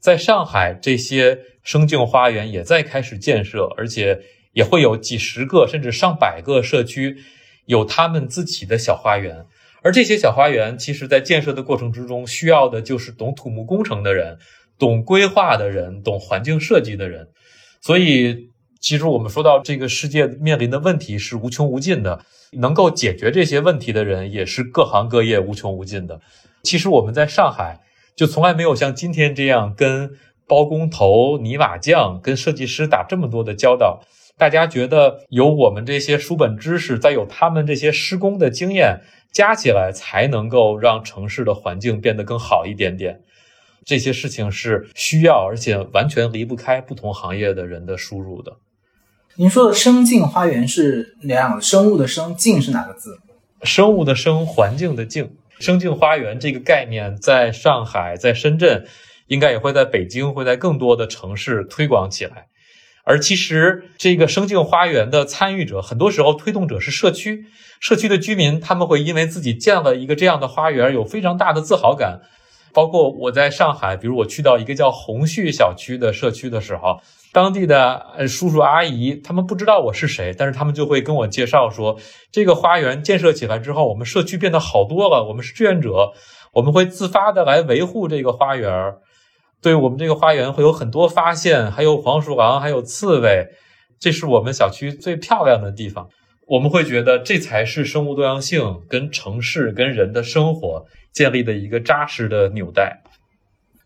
在上海，这些生境花园也在开始建设，而且也会有几十个甚至上百个社区有他们自己的小花园。而这些小花园，其实在建设的过程之中，需要的就是懂土木工程的人，懂规划的人，懂环境设计的人。所以，其实我们说到这个世界面临的问题是无穷无尽的，能够解决这些问题的人也是各行各业无穷无尽的。其实我们在上海就从来没有像今天这样跟包工头、泥瓦匠、跟设计师打这么多的交道。大家觉得有我们这些书本知识，再有他们这些施工的经验。加起来才能够让城市的环境变得更好一点点。这些事情是需要，而且完全离不开不同行业的人的输入的。您说的“生境花园”是两生物的“生”，境是哪个字？生物的“生”，环境的“境”。生境花园这个概念，在上海、在深圳，应该也会在北京，会在更多的城市推广起来。而其实，这个生境花园的参与者，很多时候推动者是社区。社区的居民，他们会因为自己建了一个这样的花园，有非常大的自豪感。包括我在上海，比如我去到一个叫红旭小区的社区的时候，当地的呃叔叔阿姨他们不知道我是谁，但是他们就会跟我介绍说，这个花园建设起来之后，我们社区变得好多了，我们是志愿者，我们会自发的来维护这个花园。对我们这个花园会有很多发现，还有黄鼠狼，还有刺猬，这是我们小区最漂亮的地方。我们会觉得这才是生物多样性跟城市跟人的生活建立的一个扎实的纽带。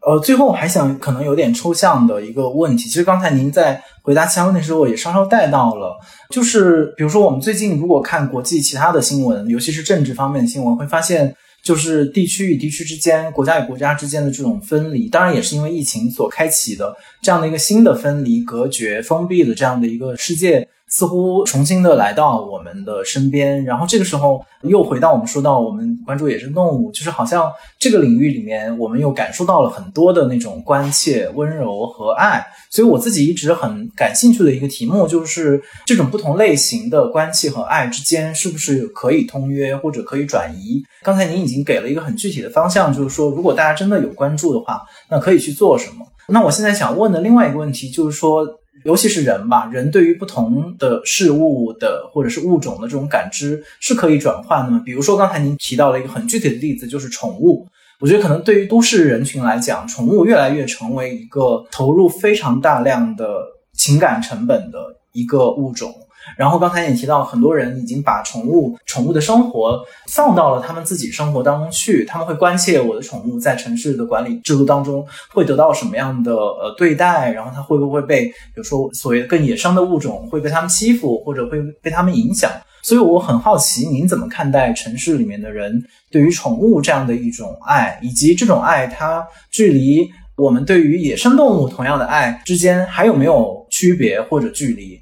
呃，最后我还想可能有点抽象的一个问题，其实刚才您在回答其他问题的时候也稍稍带到了，就是比如说我们最近如果看国际其他的新闻，尤其是政治方面的新闻，会发现。就是地区与地区之间、国家与国家之间的这种分离，当然也是因为疫情所开启的这样的一个新的分离、隔绝、封闭的这样的一个世界。似乎重新的来到我们的身边，然后这个时候又回到我们说到我们关注野生动物，就是好像这个领域里面我们又感受到了很多的那种关切、温柔和爱。所以我自己一直很感兴趣的一个题目就是这种不同类型的关系和爱之间是不是可以通约或者可以转移？刚才您已经给了一个很具体的方向，就是说如果大家真的有关注的话，那可以去做什么？那我现在想问的另外一个问题就是说。尤其是人吧，人对于不同的事物的或者是物种的这种感知是可以转换的？比如说刚才您提到了一个很具体的例子，就是宠物。我觉得可能对于都市人群来讲，宠物越来越成为一个投入非常大量的情感成本的一个物种。然后刚才也提到，很多人已经把宠物、宠物的生活放到了他们自己生活当中去。他们会关切我的宠物在城市的管理制度当中会得到什么样的呃对待，然后它会不会被，比如说所谓更野生的物种会被他们欺负，或者会被他们影响。所以我很好奇，您怎么看待城市里面的人对于宠物这样的一种爱，以及这种爱它距离我们对于野生动物同样的爱之间还有没有区别或者距离？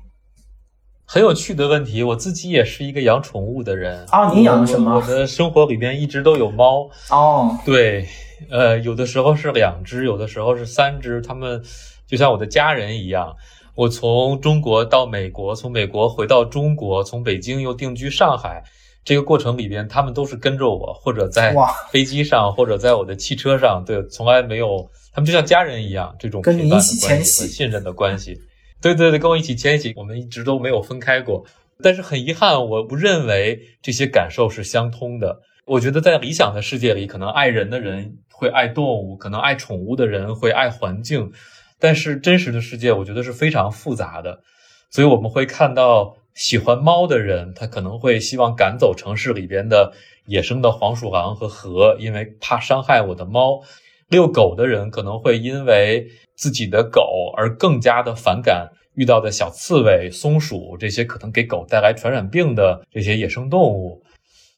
很有趣的问题，我自己也是一个养宠物的人啊。你养什么？我的生活里边一直都有猫哦。对，呃，有的时候是两只，有的时候是三只，它们就像我的家人一样。我从中国到美国，从美国回到中国，从北京又定居上海，这个过程里边，他们都是跟着我，或者在飞机上，或者在我的汽车上。对，从来没有，他们就像家人一样，这种跟你一起迁徙、信任的关系。对对对，跟我一起迁徙，我们一直都没有分开过。但是很遗憾，我不认为这些感受是相通的。我觉得在理想的世界里，可能爱人的人会爱动物，可能爱宠物的人会爱环境。但是真实的世界，我觉得是非常复杂的。所以我们会看到，喜欢猫的人，他可能会希望赶走城市里边的野生的黄鼠狼和河，因为怕伤害我的猫。遛狗的人可能会因为自己的狗而更加的反感遇到的小刺猬、松鼠这些可能给狗带来传染病的这些野生动物。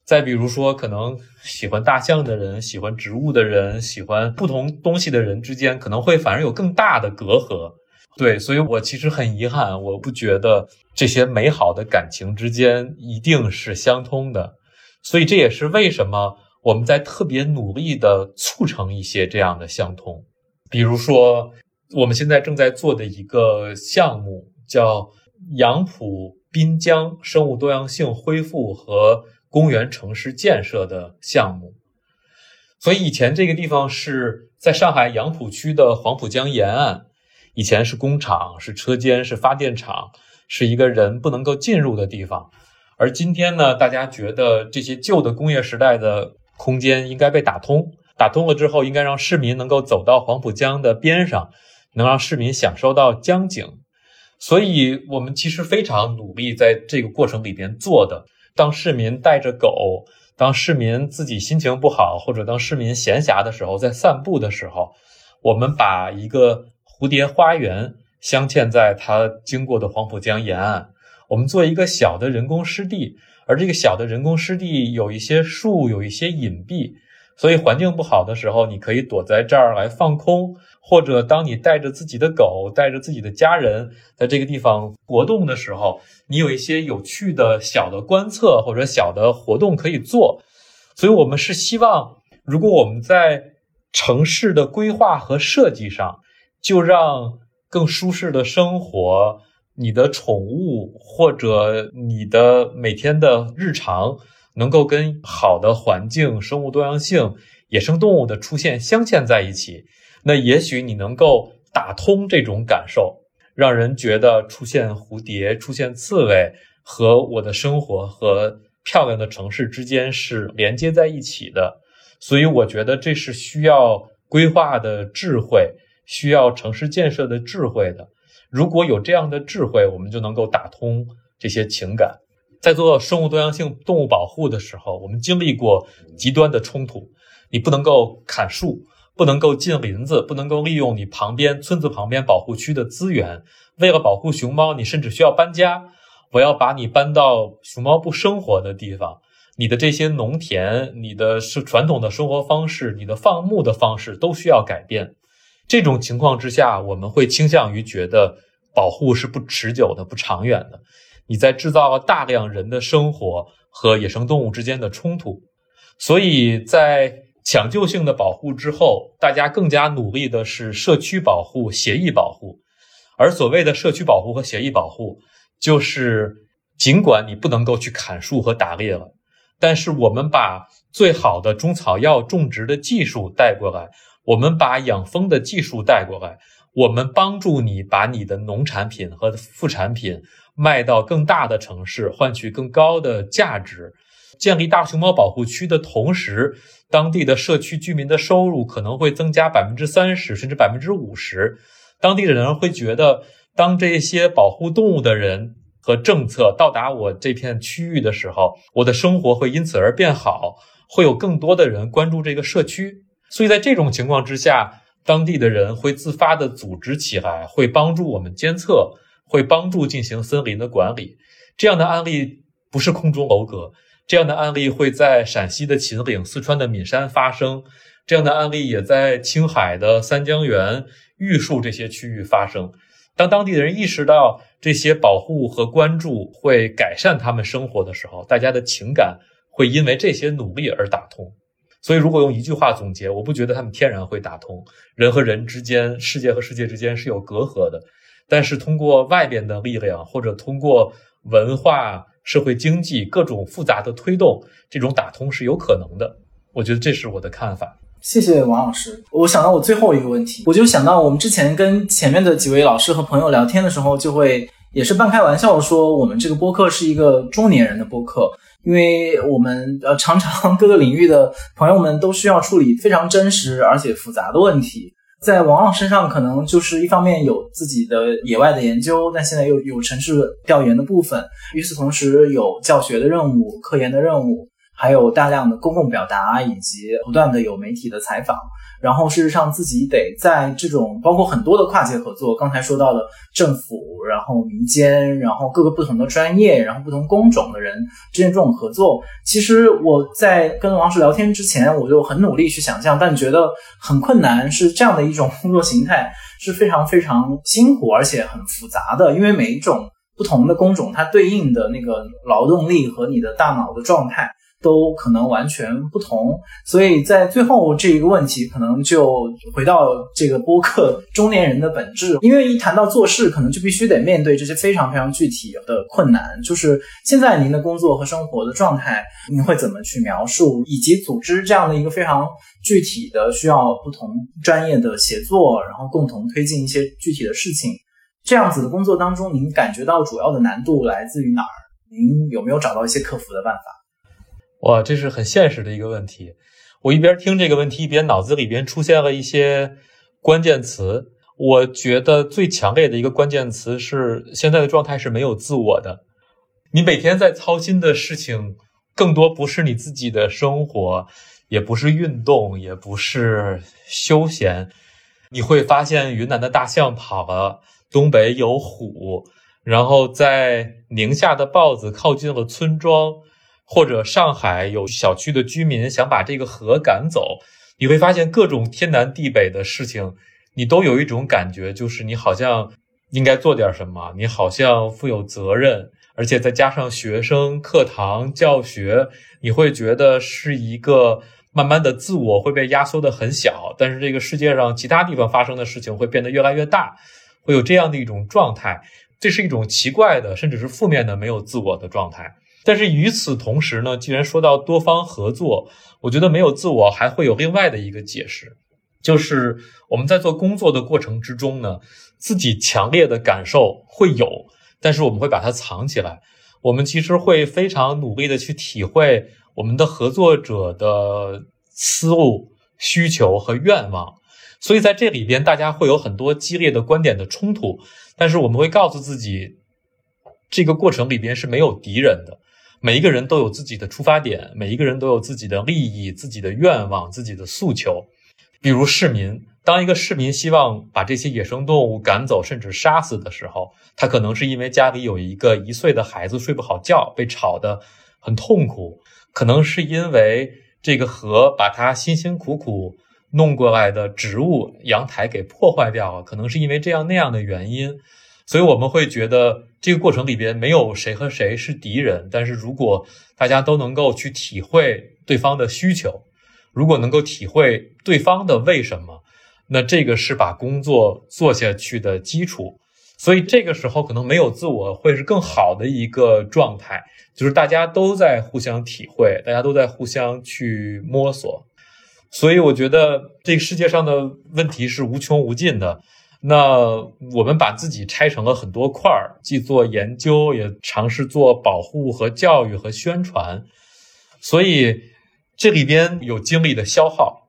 再比如说，可能喜欢大象的人、喜欢植物的人、喜欢不同东西的人之间，可能会反而有更大的隔阂。对，所以我其实很遗憾，我不觉得这些美好的感情之间一定是相通的。所以这也是为什么。我们在特别努力的促成一些这样的相通，比如说我们现在正在做的一个项目叫杨浦滨江生物多样性恢复和公园城市建设的项目。所以以前这个地方是在上海杨浦区的黄浦江沿岸，以前是工厂、是车间、是发电厂，是一个人不能够进入的地方。而今天呢，大家觉得这些旧的工业时代的。空间应该被打通，打通了之后，应该让市民能够走到黄浦江的边上，能让市民享受到江景。所以，我们其实非常努力在这个过程里边做的。当市民带着狗，当市民自己心情不好，或者当市民闲暇的时候，在散步的时候，我们把一个蝴蝶花园镶嵌在它经过的黄浦江沿岸，我们做一个小的人工湿地。而这个小的人工湿地有一些树，有一些隐蔽，所以环境不好的时候，你可以躲在这儿来放空，或者当你带着自己的狗，带着自己的家人在这个地方活动的时候，你有一些有趣的小的观测或者小的活动可以做。所以，我们是希望，如果我们在城市的规划和设计上，就让更舒适的生活。你的宠物或者你的每天的日常能够跟好的环境、生物多样性、野生动物的出现镶嵌在一起，那也许你能够打通这种感受，让人觉得出现蝴蝶、出现刺猬和我的生活和漂亮的城市之间是连接在一起的。所以，我觉得这是需要规划的智慧，需要城市建设的智慧的。如果有这样的智慧，我们就能够打通这些情感。在做生物多样性、动物保护的时候，我们经历过极端的冲突。你不能够砍树，不能够进林子，不能够利用你旁边村子旁边保护区的资源。为了保护熊猫，你甚至需要搬家。我要把你搬到熊猫不生活的地方。你的这些农田，你的是传统的生活方式，你的放牧的方式都需要改变。这种情况之下，我们会倾向于觉得保护是不持久的、不长远的。你在制造了大量人的生活和野生动物之间的冲突，所以在抢救性的保护之后，大家更加努力的是社区保护、协议保护。而所谓的社区保护和协议保护，就是尽管你不能够去砍树和打猎了，但是我们把最好的中草药种植的技术带过来。我们把养蜂的技术带过来，我们帮助你把你的农产品和副产品卖到更大的城市，换取更高的价值。建立大熊猫保护区的同时，当地的社区居民的收入可能会增加百分之三十甚至百分之五十。当地的人会觉得，当这些保护动物的人和政策到达我这片区域的时候，我的生活会因此而变好，会有更多的人关注这个社区。所以在这种情况之下，当地的人会自发的组织起来，会帮助我们监测，会帮助进行森林的管理。这样的案例不是空中楼阁，这样的案例会在陕西的秦岭、四川的岷山发生，这样的案例也在青海的三江源、玉树这些区域发生。当当地的人意识到这些保护和关注会改善他们生活的时候，大家的情感会因为这些努力而打通。所以，如果用一句话总结，我不觉得他们天然会打通人和人之间、世界和世界之间是有隔阂的。但是，通过外边的力量，或者通过文化、社会、经济各种复杂的推动，这种打通是有可能的。我觉得这是我的看法。谢谢王老师。我想到我最后一个问题，我就想到我们之前跟前面的几位老师和朋友聊天的时候，就会也是半开玩笑说，我们这个播客是一个中年人的播客。因为我们呃常常各个领域的朋友们都需要处理非常真实而且复杂的问题，在王老身上可能就是一方面有自己的野外的研究，但现在又有城市调研的部分，与此同时有教学的任务、科研的任务，还有大量的公共表达以及不断的有媒体的采访。然后，事实上自己得在这种包括很多的跨界合作，刚才说到的政府，然后民间，然后各个不同的专业，然后不同工种的人之间这种合作，其实我在跟王石聊天之前，我就很努力去想象，但觉得很困难。是这样的一种工作形态，是非常非常辛苦而且很复杂的，因为每一种不同的工种，它对应的那个劳动力和你的大脑的状态。都可能完全不同，所以在最后这一个问题，可能就回到这个播客中年人的本质。因为一谈到做事，可能就必须得面对这些非常非常具体的困难。就是现在您的工作和生活的状态，您会怎么去描述？以及组织这样的一个非常具体的、需要不同专业的协作，然后共同推进一些具体的事情，这样子的工作当中，您感觉到主要的难度来自于哪儿？您有没有找到一些克服的办法？哇，这是很现实的一个问题。我一边听这个问题，一边脑子里边出现了一些关键词。我觉得最强烈的一个关键词是现在的状态是没有自我的。你每天在操心的事情，更多不是你自己的生活，也不是运动，也不是休闲。你会发现云南的大象跑了，东北有虎，然后在宁夏的豹子靠近了村庄。或者上海有小区的居民想把这个河赶走，你会发现各种天南地北的事情，你都有一种感觉，就是你好像应该做点什么，你好像负有责任，而且再加上学生、课堂、教学，你会觉得是一个慢慢的自我会被压缩的很小，但是这个世界上其他地方发生的事情会变得越来越大，会有这样的一种状态，这是一种奇怪的，甚至是负面的没有自我的状态。但是与此同时呢，既然说到多方合作，我觉得没有自我还会有另外的一个解释，就是我们在做工作的过程之中呢，自己强烈的感受会有，但是我们会把它藏起来。我们其实会非常努力的去体会我们的合作者的思路、需求和愿望，所以在这里边大家会有很多激烈的观点的冲突，但是我们会告诉自己，这个过程里边是没有敌人的。每一个人都有自己的出发点，每一个人都有自己的利益、自己的愿望、自己的诉求。比如市民，当一个市民希望把这些野生动物赶走，甚至杀死的时候，他可能是因为家里有一个一岁的孩子睡不好觉，被吵得很痛苦；可能是因为这个河把他辛辛苦苦弄过来的植物阳台给破坏掉了，可能是因为这样那样的原因。所以我们会觉得这个过程里边没有谁和谁是敌人，但是如果大家都能够去体会对方的需求，如果能够体会对方的为什么，那这个是把工作做下去的基础。所以这个时候可能没有自我会是更好的一个状态，就是大家都在互相体会，大家都在互相去摸索。所以我觉得这个世界上的问题是无穷无尽的。那我们把自己拆成了很多块儿，既做研究，也尝试做保护和教育和宣传，所以这里边有精力的消耗，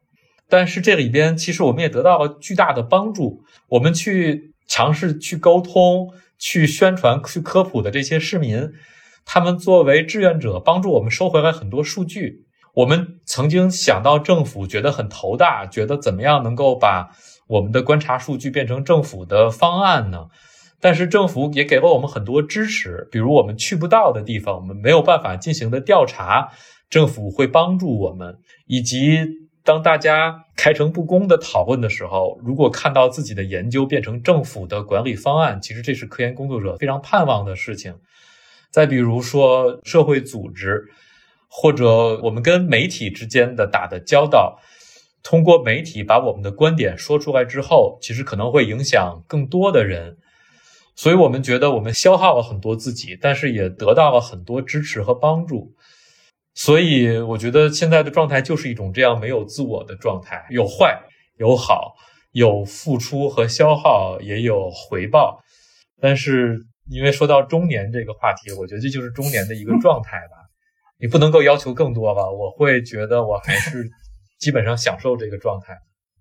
但是这里边其实我们也得到了巨大的帮助。我们去尝试去沟通、去宣传、去科普的这些市民，他们作为志愿者，帮助我们收回来很多数据。我们曾经想到政府觉得很头大，觉得怎么样能够把。我们的观察数据变成政府的方案呢？但是政府也给了我们很多支持，比如我们去不到的地方，我们没有办法进行的调查，政府会帮助我们。以及当大家开诚布公的讨论的时候，如果看到自己的研究变成政府的管理方案，其实这是科研工作者非常盼望的事情。再比如说社会组织，或者我们跟媒体之间的打的交道。通过媒体把我们的观点说出来之后，其实可能会影响更多的人，所以我们觉得我们消耗了很多自己，但是也得到了很多支持和帮助。所以我觉得现在的状态就是一种这样没有自我的状态，有坏有好，有付出和消耗，也有回报。但是因为说到中年这个话题，我觉得这就是中年的一个状态吧。你不能够要求更多吧？我会觉得我还是。基本上享受这个状态。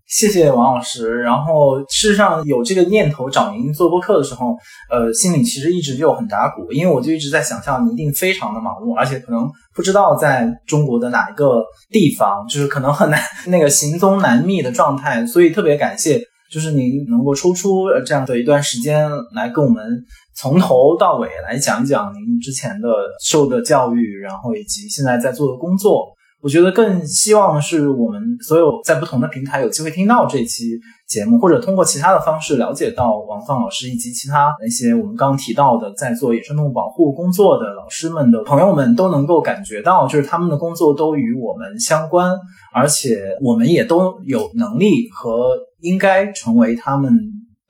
谢谢王老师。然后事实上有这个念头找您做播客的时候，呃，心里其实一直就很打鼓，因为我就一直在想象您一定非常的忙碌，而且可能不知道在中国的哪一个地方，就是可能很难那个行踪难觅的状态。所以特别感谢，就是您能够抽出这样的一段时间来跟我们从头到尾来讲讲您之前的受的教育，然后以及现在在做的工作。我觉得更希望是我们所有在不同的平台有机会听到这期节目，或者通过其他的方式了解到王放老师以及其他那些我们刚提到的在做野生动物保护工作的老师们的朋友们都能够感觉到，就是他们的工作都与我们相关，而且我们也都有能力和应该成为他们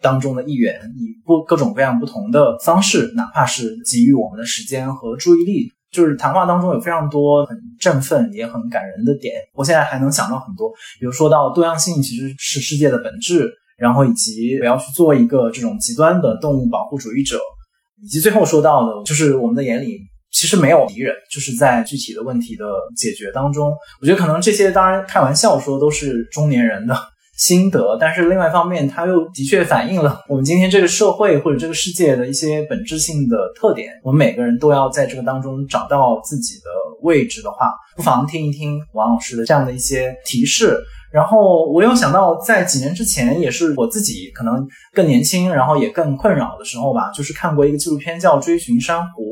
当中的一员，以不各种各样不同的方式，哪怕是给予我们的时间和注意力。就是谈话当中有非常多很振奋也很感人的点，我现在还能想到很多，比如说到多样性其实是世界的本质，然后以及不要去做一个这种极端的动物保护主义者，以及最后说到的，就是我们的眼里其实没有敌人，就是在具体的问题的解决当中，我觉得可能这些当然开玩笑说都是中年人的。心得，但是另外一方面，它又的确反映了我们今天这个社会或者这个世界的一些本质性的特点。我们每个人都要在这个当中找到自己的位置的话，不妨听一听王老师的这样的一些提示。然后我又想到，在几年之前，也是我自己可能更年轻，然后也更困扰的时候吧，就是看过一个纪录片叫《追寻珊瑚》。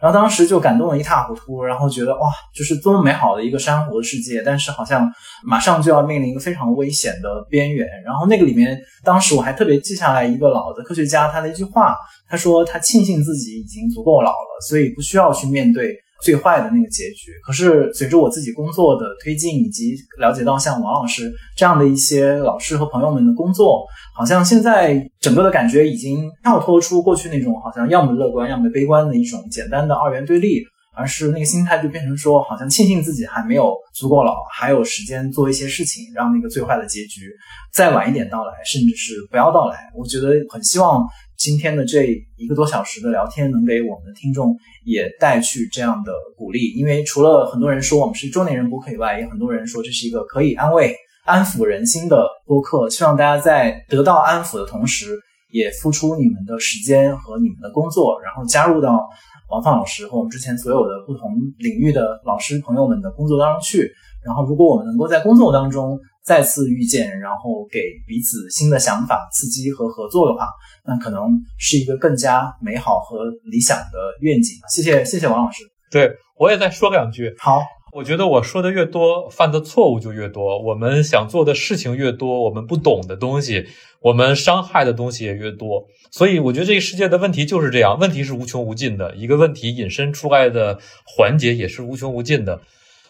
然后当时就感动的一塌糊涂，然后觉得哇，就是多么美好的一个珊瑚的世界，但是好像马上就要面临一个非常危险的边缘。然后那个里面，当时我还特别记下来一个老的科学家他的一句话，他说他庆幸自己已经足够老了，所以不需要去面对。最坏的那个结局。可是随着我自己工作的推进，以及了解到像王老师这样的一些老师和朋友们的工作，好像现在整个的感觉已经跳脱出过去那种好像要么乐观要么悲观的一种简单的二元对立，而是那个心态就变成说，好像庆幸自己还没有足够老，还有时间做一些事情，让那个最坏的结局再晚一点到来，甚至是不要到来。我觉得很希望今天的这一个多小时的聊天，能给我们的听众也带去这样的鼓励。因为除了很多人说我们是中年人播客以外，也很多人说这是一个可以安慰、安抚人心的播客。希望大家在得到安抚的同时，也付出你们的时间和你们的工作，然后加入到。王放老师和我们之前所有的不同领域的老师朋友们的工作当中去，然后如果我们能够在工作当中再次遇见，然后给彼此新的想法、刺激和合作的话，那可能是一个更加美好和理想的愿景。谢谢，谢谢王老师。对我也再说两句。好。我觉得我说的越多，犯的错误就越多。我们想做的事情越多，我们不懂的东西，我们伤害的东西也越多。所以我觉得这个世界的问题就是这样，问题是无穷无尽的，一个问题引申出来的环节也是无穷无尽的。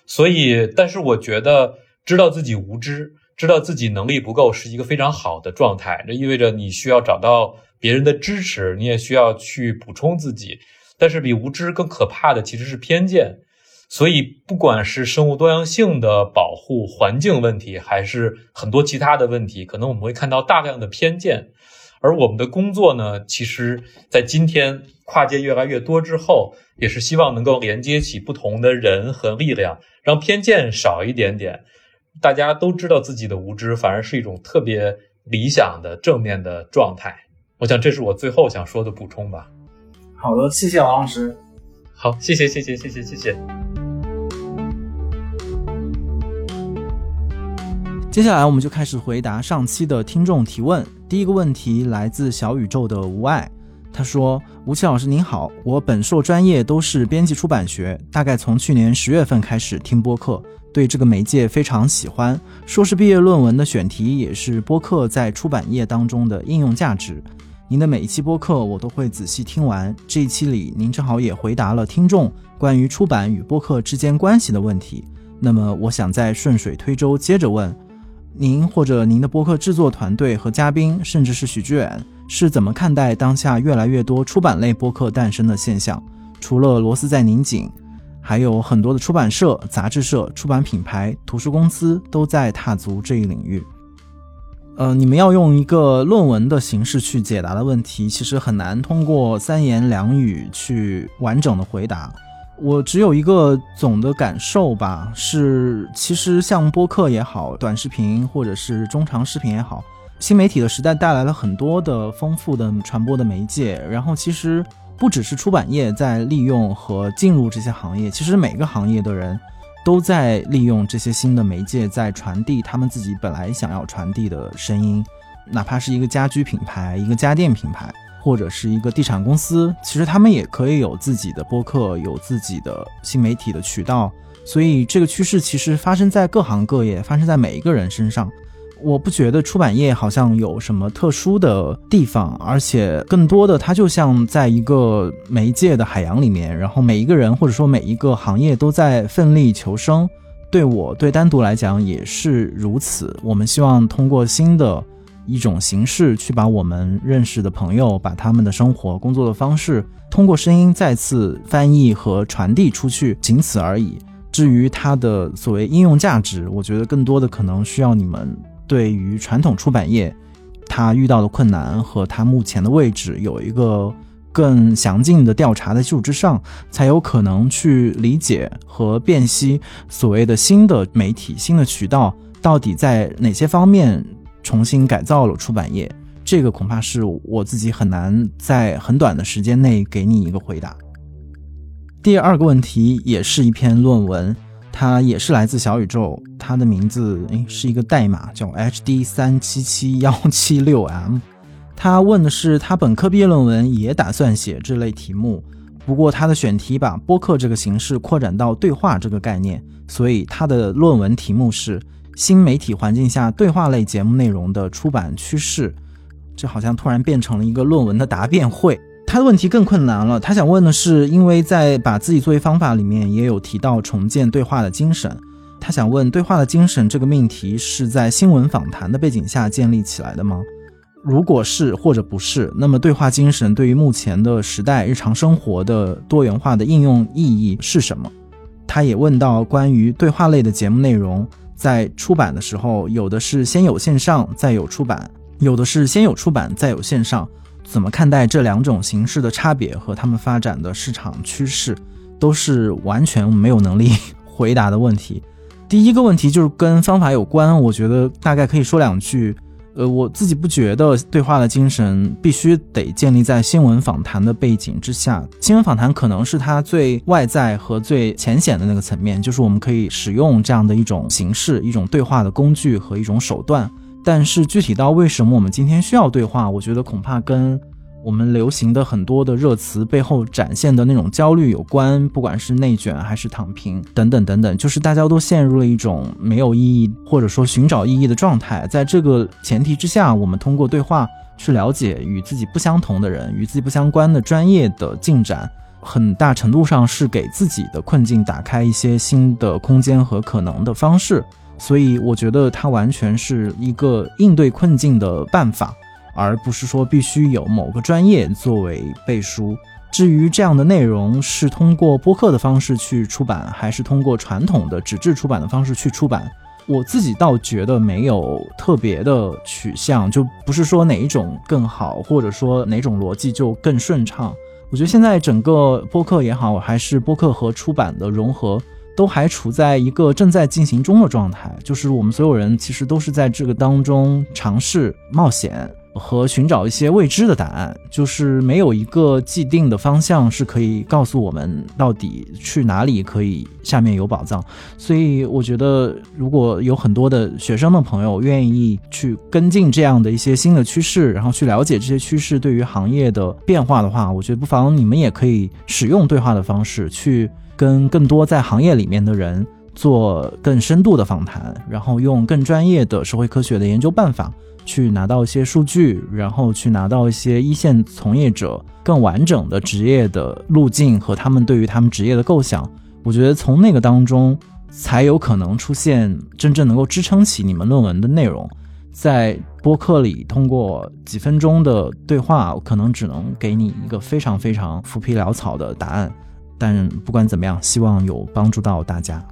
所以，但是我觉得知道自己无知，知道自己能力不够，是一个非常好的状态。这意味着你需要找到别人的支持，你也需要去补充自己。但是比无知更可怕的其实是偏见。所以，不管是生物多样性的保护、环境问题，还是很多其他的问题，可能我们会看到大量的偏见。而我们的工作呢，其实，在今天跨界越来越多之后，也是希望能够连接起不同的人和力量，让偏见少一点点。大家都知道自己的无知，反而是一种特别理想的正面的状态。我想，这是我最后想说的补充吧。好的，谢谢王老师。好，谢谢，谢谢，谢谢，谢谢。接下来我们就开始回答上期的听众提问。第一个问题来自小宇宙的无爱，他说：“吴奇老师您好，我本硕专业都是编辑出版学，大概从去年十月份开始听播客，对这个媒介非常喜欢。硕士毕业论文的选题也是播客在出版业当中的应用价值。您的每一期播客我都会仔细听完，这一期里您正好也回答了听众关于出版与播客之间关系的问题。那么我想再顺水推舟，接着问。”您或者您的播客制作团队和嘉宾，甚至是许志远，是怎么看待当下越来越多出版类播客诞生的现象？除了螺丝在拧紧，还有很多的出版社、杂志社、出版品牌、图书公司都在踏足这一领域。呃，你们要用一个论文的形式去解答的问题，其实很难通过三言两语去完整的回答。我只有一个总的感受吧，是其实像播客也好，短视频或者是中长视频也好，新媒体的时代带来了很多的丰富的传播的媒介。然后其实不只是出版业在利用和进入这些行业，其实每个行业的人都在利用这些新的媒介，在传递他们自己本来想要传递的声音，哪怕是一个家居品牌，一个家电品牌。或者是一个地产公司，其实他们也可以有自己的播客，有自己的新媒体的渠道。所以这个趋势其实发生在各行各业，发生在每一个人身上。我不觉得出版业好像有什么特殊的地方，而且更多的它就像在一个媒介的海洋里面，然后每一个人或者说每一个行业都在奋力求生。对我对单独来讲也是如此。我们希望通过新的。一种形式去把我们认识的朋友，把他们的生活、工作的方式，通过声音再次翻译和传递出去，仅此而已。至于它的所谓应用价值，我觉得更多的可能需要你们对于传统出版业它遇到的困难和它目前的位置有一个更详尽的调查的基础之上，才有可能去理解和辨析所谓的新的媒体、新的渠道到底在哪些方面。重新改造了出版业，这个恐怕是我自己很难在很短的时间内给你一个回答。第二个问题也是一篇论文，它也是来自小宇宙，它的名字诶是一个代码叫 HD 三七七幺七六 M。他问的是他本科毕业论文也打算写这类题目，不过他的选题把播客这个形式扩展到对话这个概念，所以他的论文题目是。新媒体环境下对话类节目内容的出版趋势，这好像突然变成了一个论文的答辩会。他的问题更困难了，他想问的是，因为在把自己作为方法里面也有提到重建对话的精神，他想问对话的精神这个命题是在新闻访谈的背景下建立起来的吗？如果是或者不是，那么对话精神对于目前的时代日常生活的多元化的应用意义是什么？他也问到关于对话类的节目内容，在出版的时候，有的是先有线上再有出版，有的是先有出版再有线上，怎么看待这两种形式的差别和他们发展的市场趋势，都是完全没有能力回答的问题。第一个问题就是跟方法有关，我觉得大概可以说两句。呃，我自己不觉得对话的精神必须得建立在新闻访谈的背景之下。新闻访谈可能是它最外在和最浅显的那个层面，就是我们可以使用这样的一种形式、一种对话的工具和一种手段。但是具体到为什么我们今天需要对话，我觉得恐怕跟。我们流行的很多的热词背后展现的那种焦虑有关，不管是内卷还是躺平等等等等，就是大家都陷入了一种没有意义或者说寻找意义的状态。在这个前提之下，我们通过对话去了解与自己不相同的人、与自己不相关的专业的进展，很大程度上是给自己的困境打开一些新的空间和可能的方式。所以，我觉得它完全是一个应对困境的办法。而不是说必须有某个专业作为背书。至于这样的内容是通过播客的方式去出版，还是通过传统的纸质出版的方式去出版，我自己倒觉得没有特别的取向，就不是说哪一种更好，或者说哪种逻辑就更顺畅。我觉得现在整个播客也好，还是播客和出版的融合，都还处在一个正在进行中的状态，就是我们所有人其实都是在这个当中尝试冒险。和寻找一些未知的答案，就是没有一个既定的方向是可以告诉我们到底去哪里可以下面有宝藏。所以我觉得，如果有很多的学生的朋友愿意去跟进这样的一些新的趋势，然后去了解这些趋势对于行业的变化的话，我觉得不妨你们也可以使用对话的方式去跟更多在行业里面的人做更深度的访谈，然后用更专业的社会科学的研究办法。去拿到一些数据，然后去拿到一些一线从业者更完整的职业的路径和他们对于他们职业的构想。我觉得从那个当中才有可能出现真正能够支撑起你们论文的内容。在播客里通过几分钟的对话，可能只能给你一个非常非常浮皮潦草的答案。但不管怎么样，希望有帮助到大家。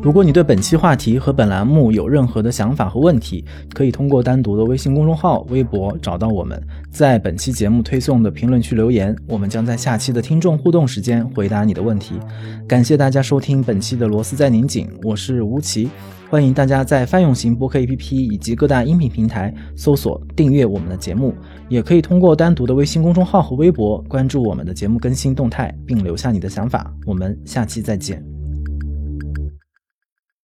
如果你对本期话题和本栏目有任何的想法和问题，可以通过单独的微信公众号、微博找到我们，在本期节目推送的评论区留言，我们将在下期的听众互动时间回答你的问题。感谢大家收听本期的螺丝在拧紧，我是吴奇，欢迎大家在泛用型播客 APP 以及各大音频平台搜索订阅我们的节目，也可以通过单独的微信公众号和微博关注我们的节目更新动态，并留下你的想法。我们下期再见。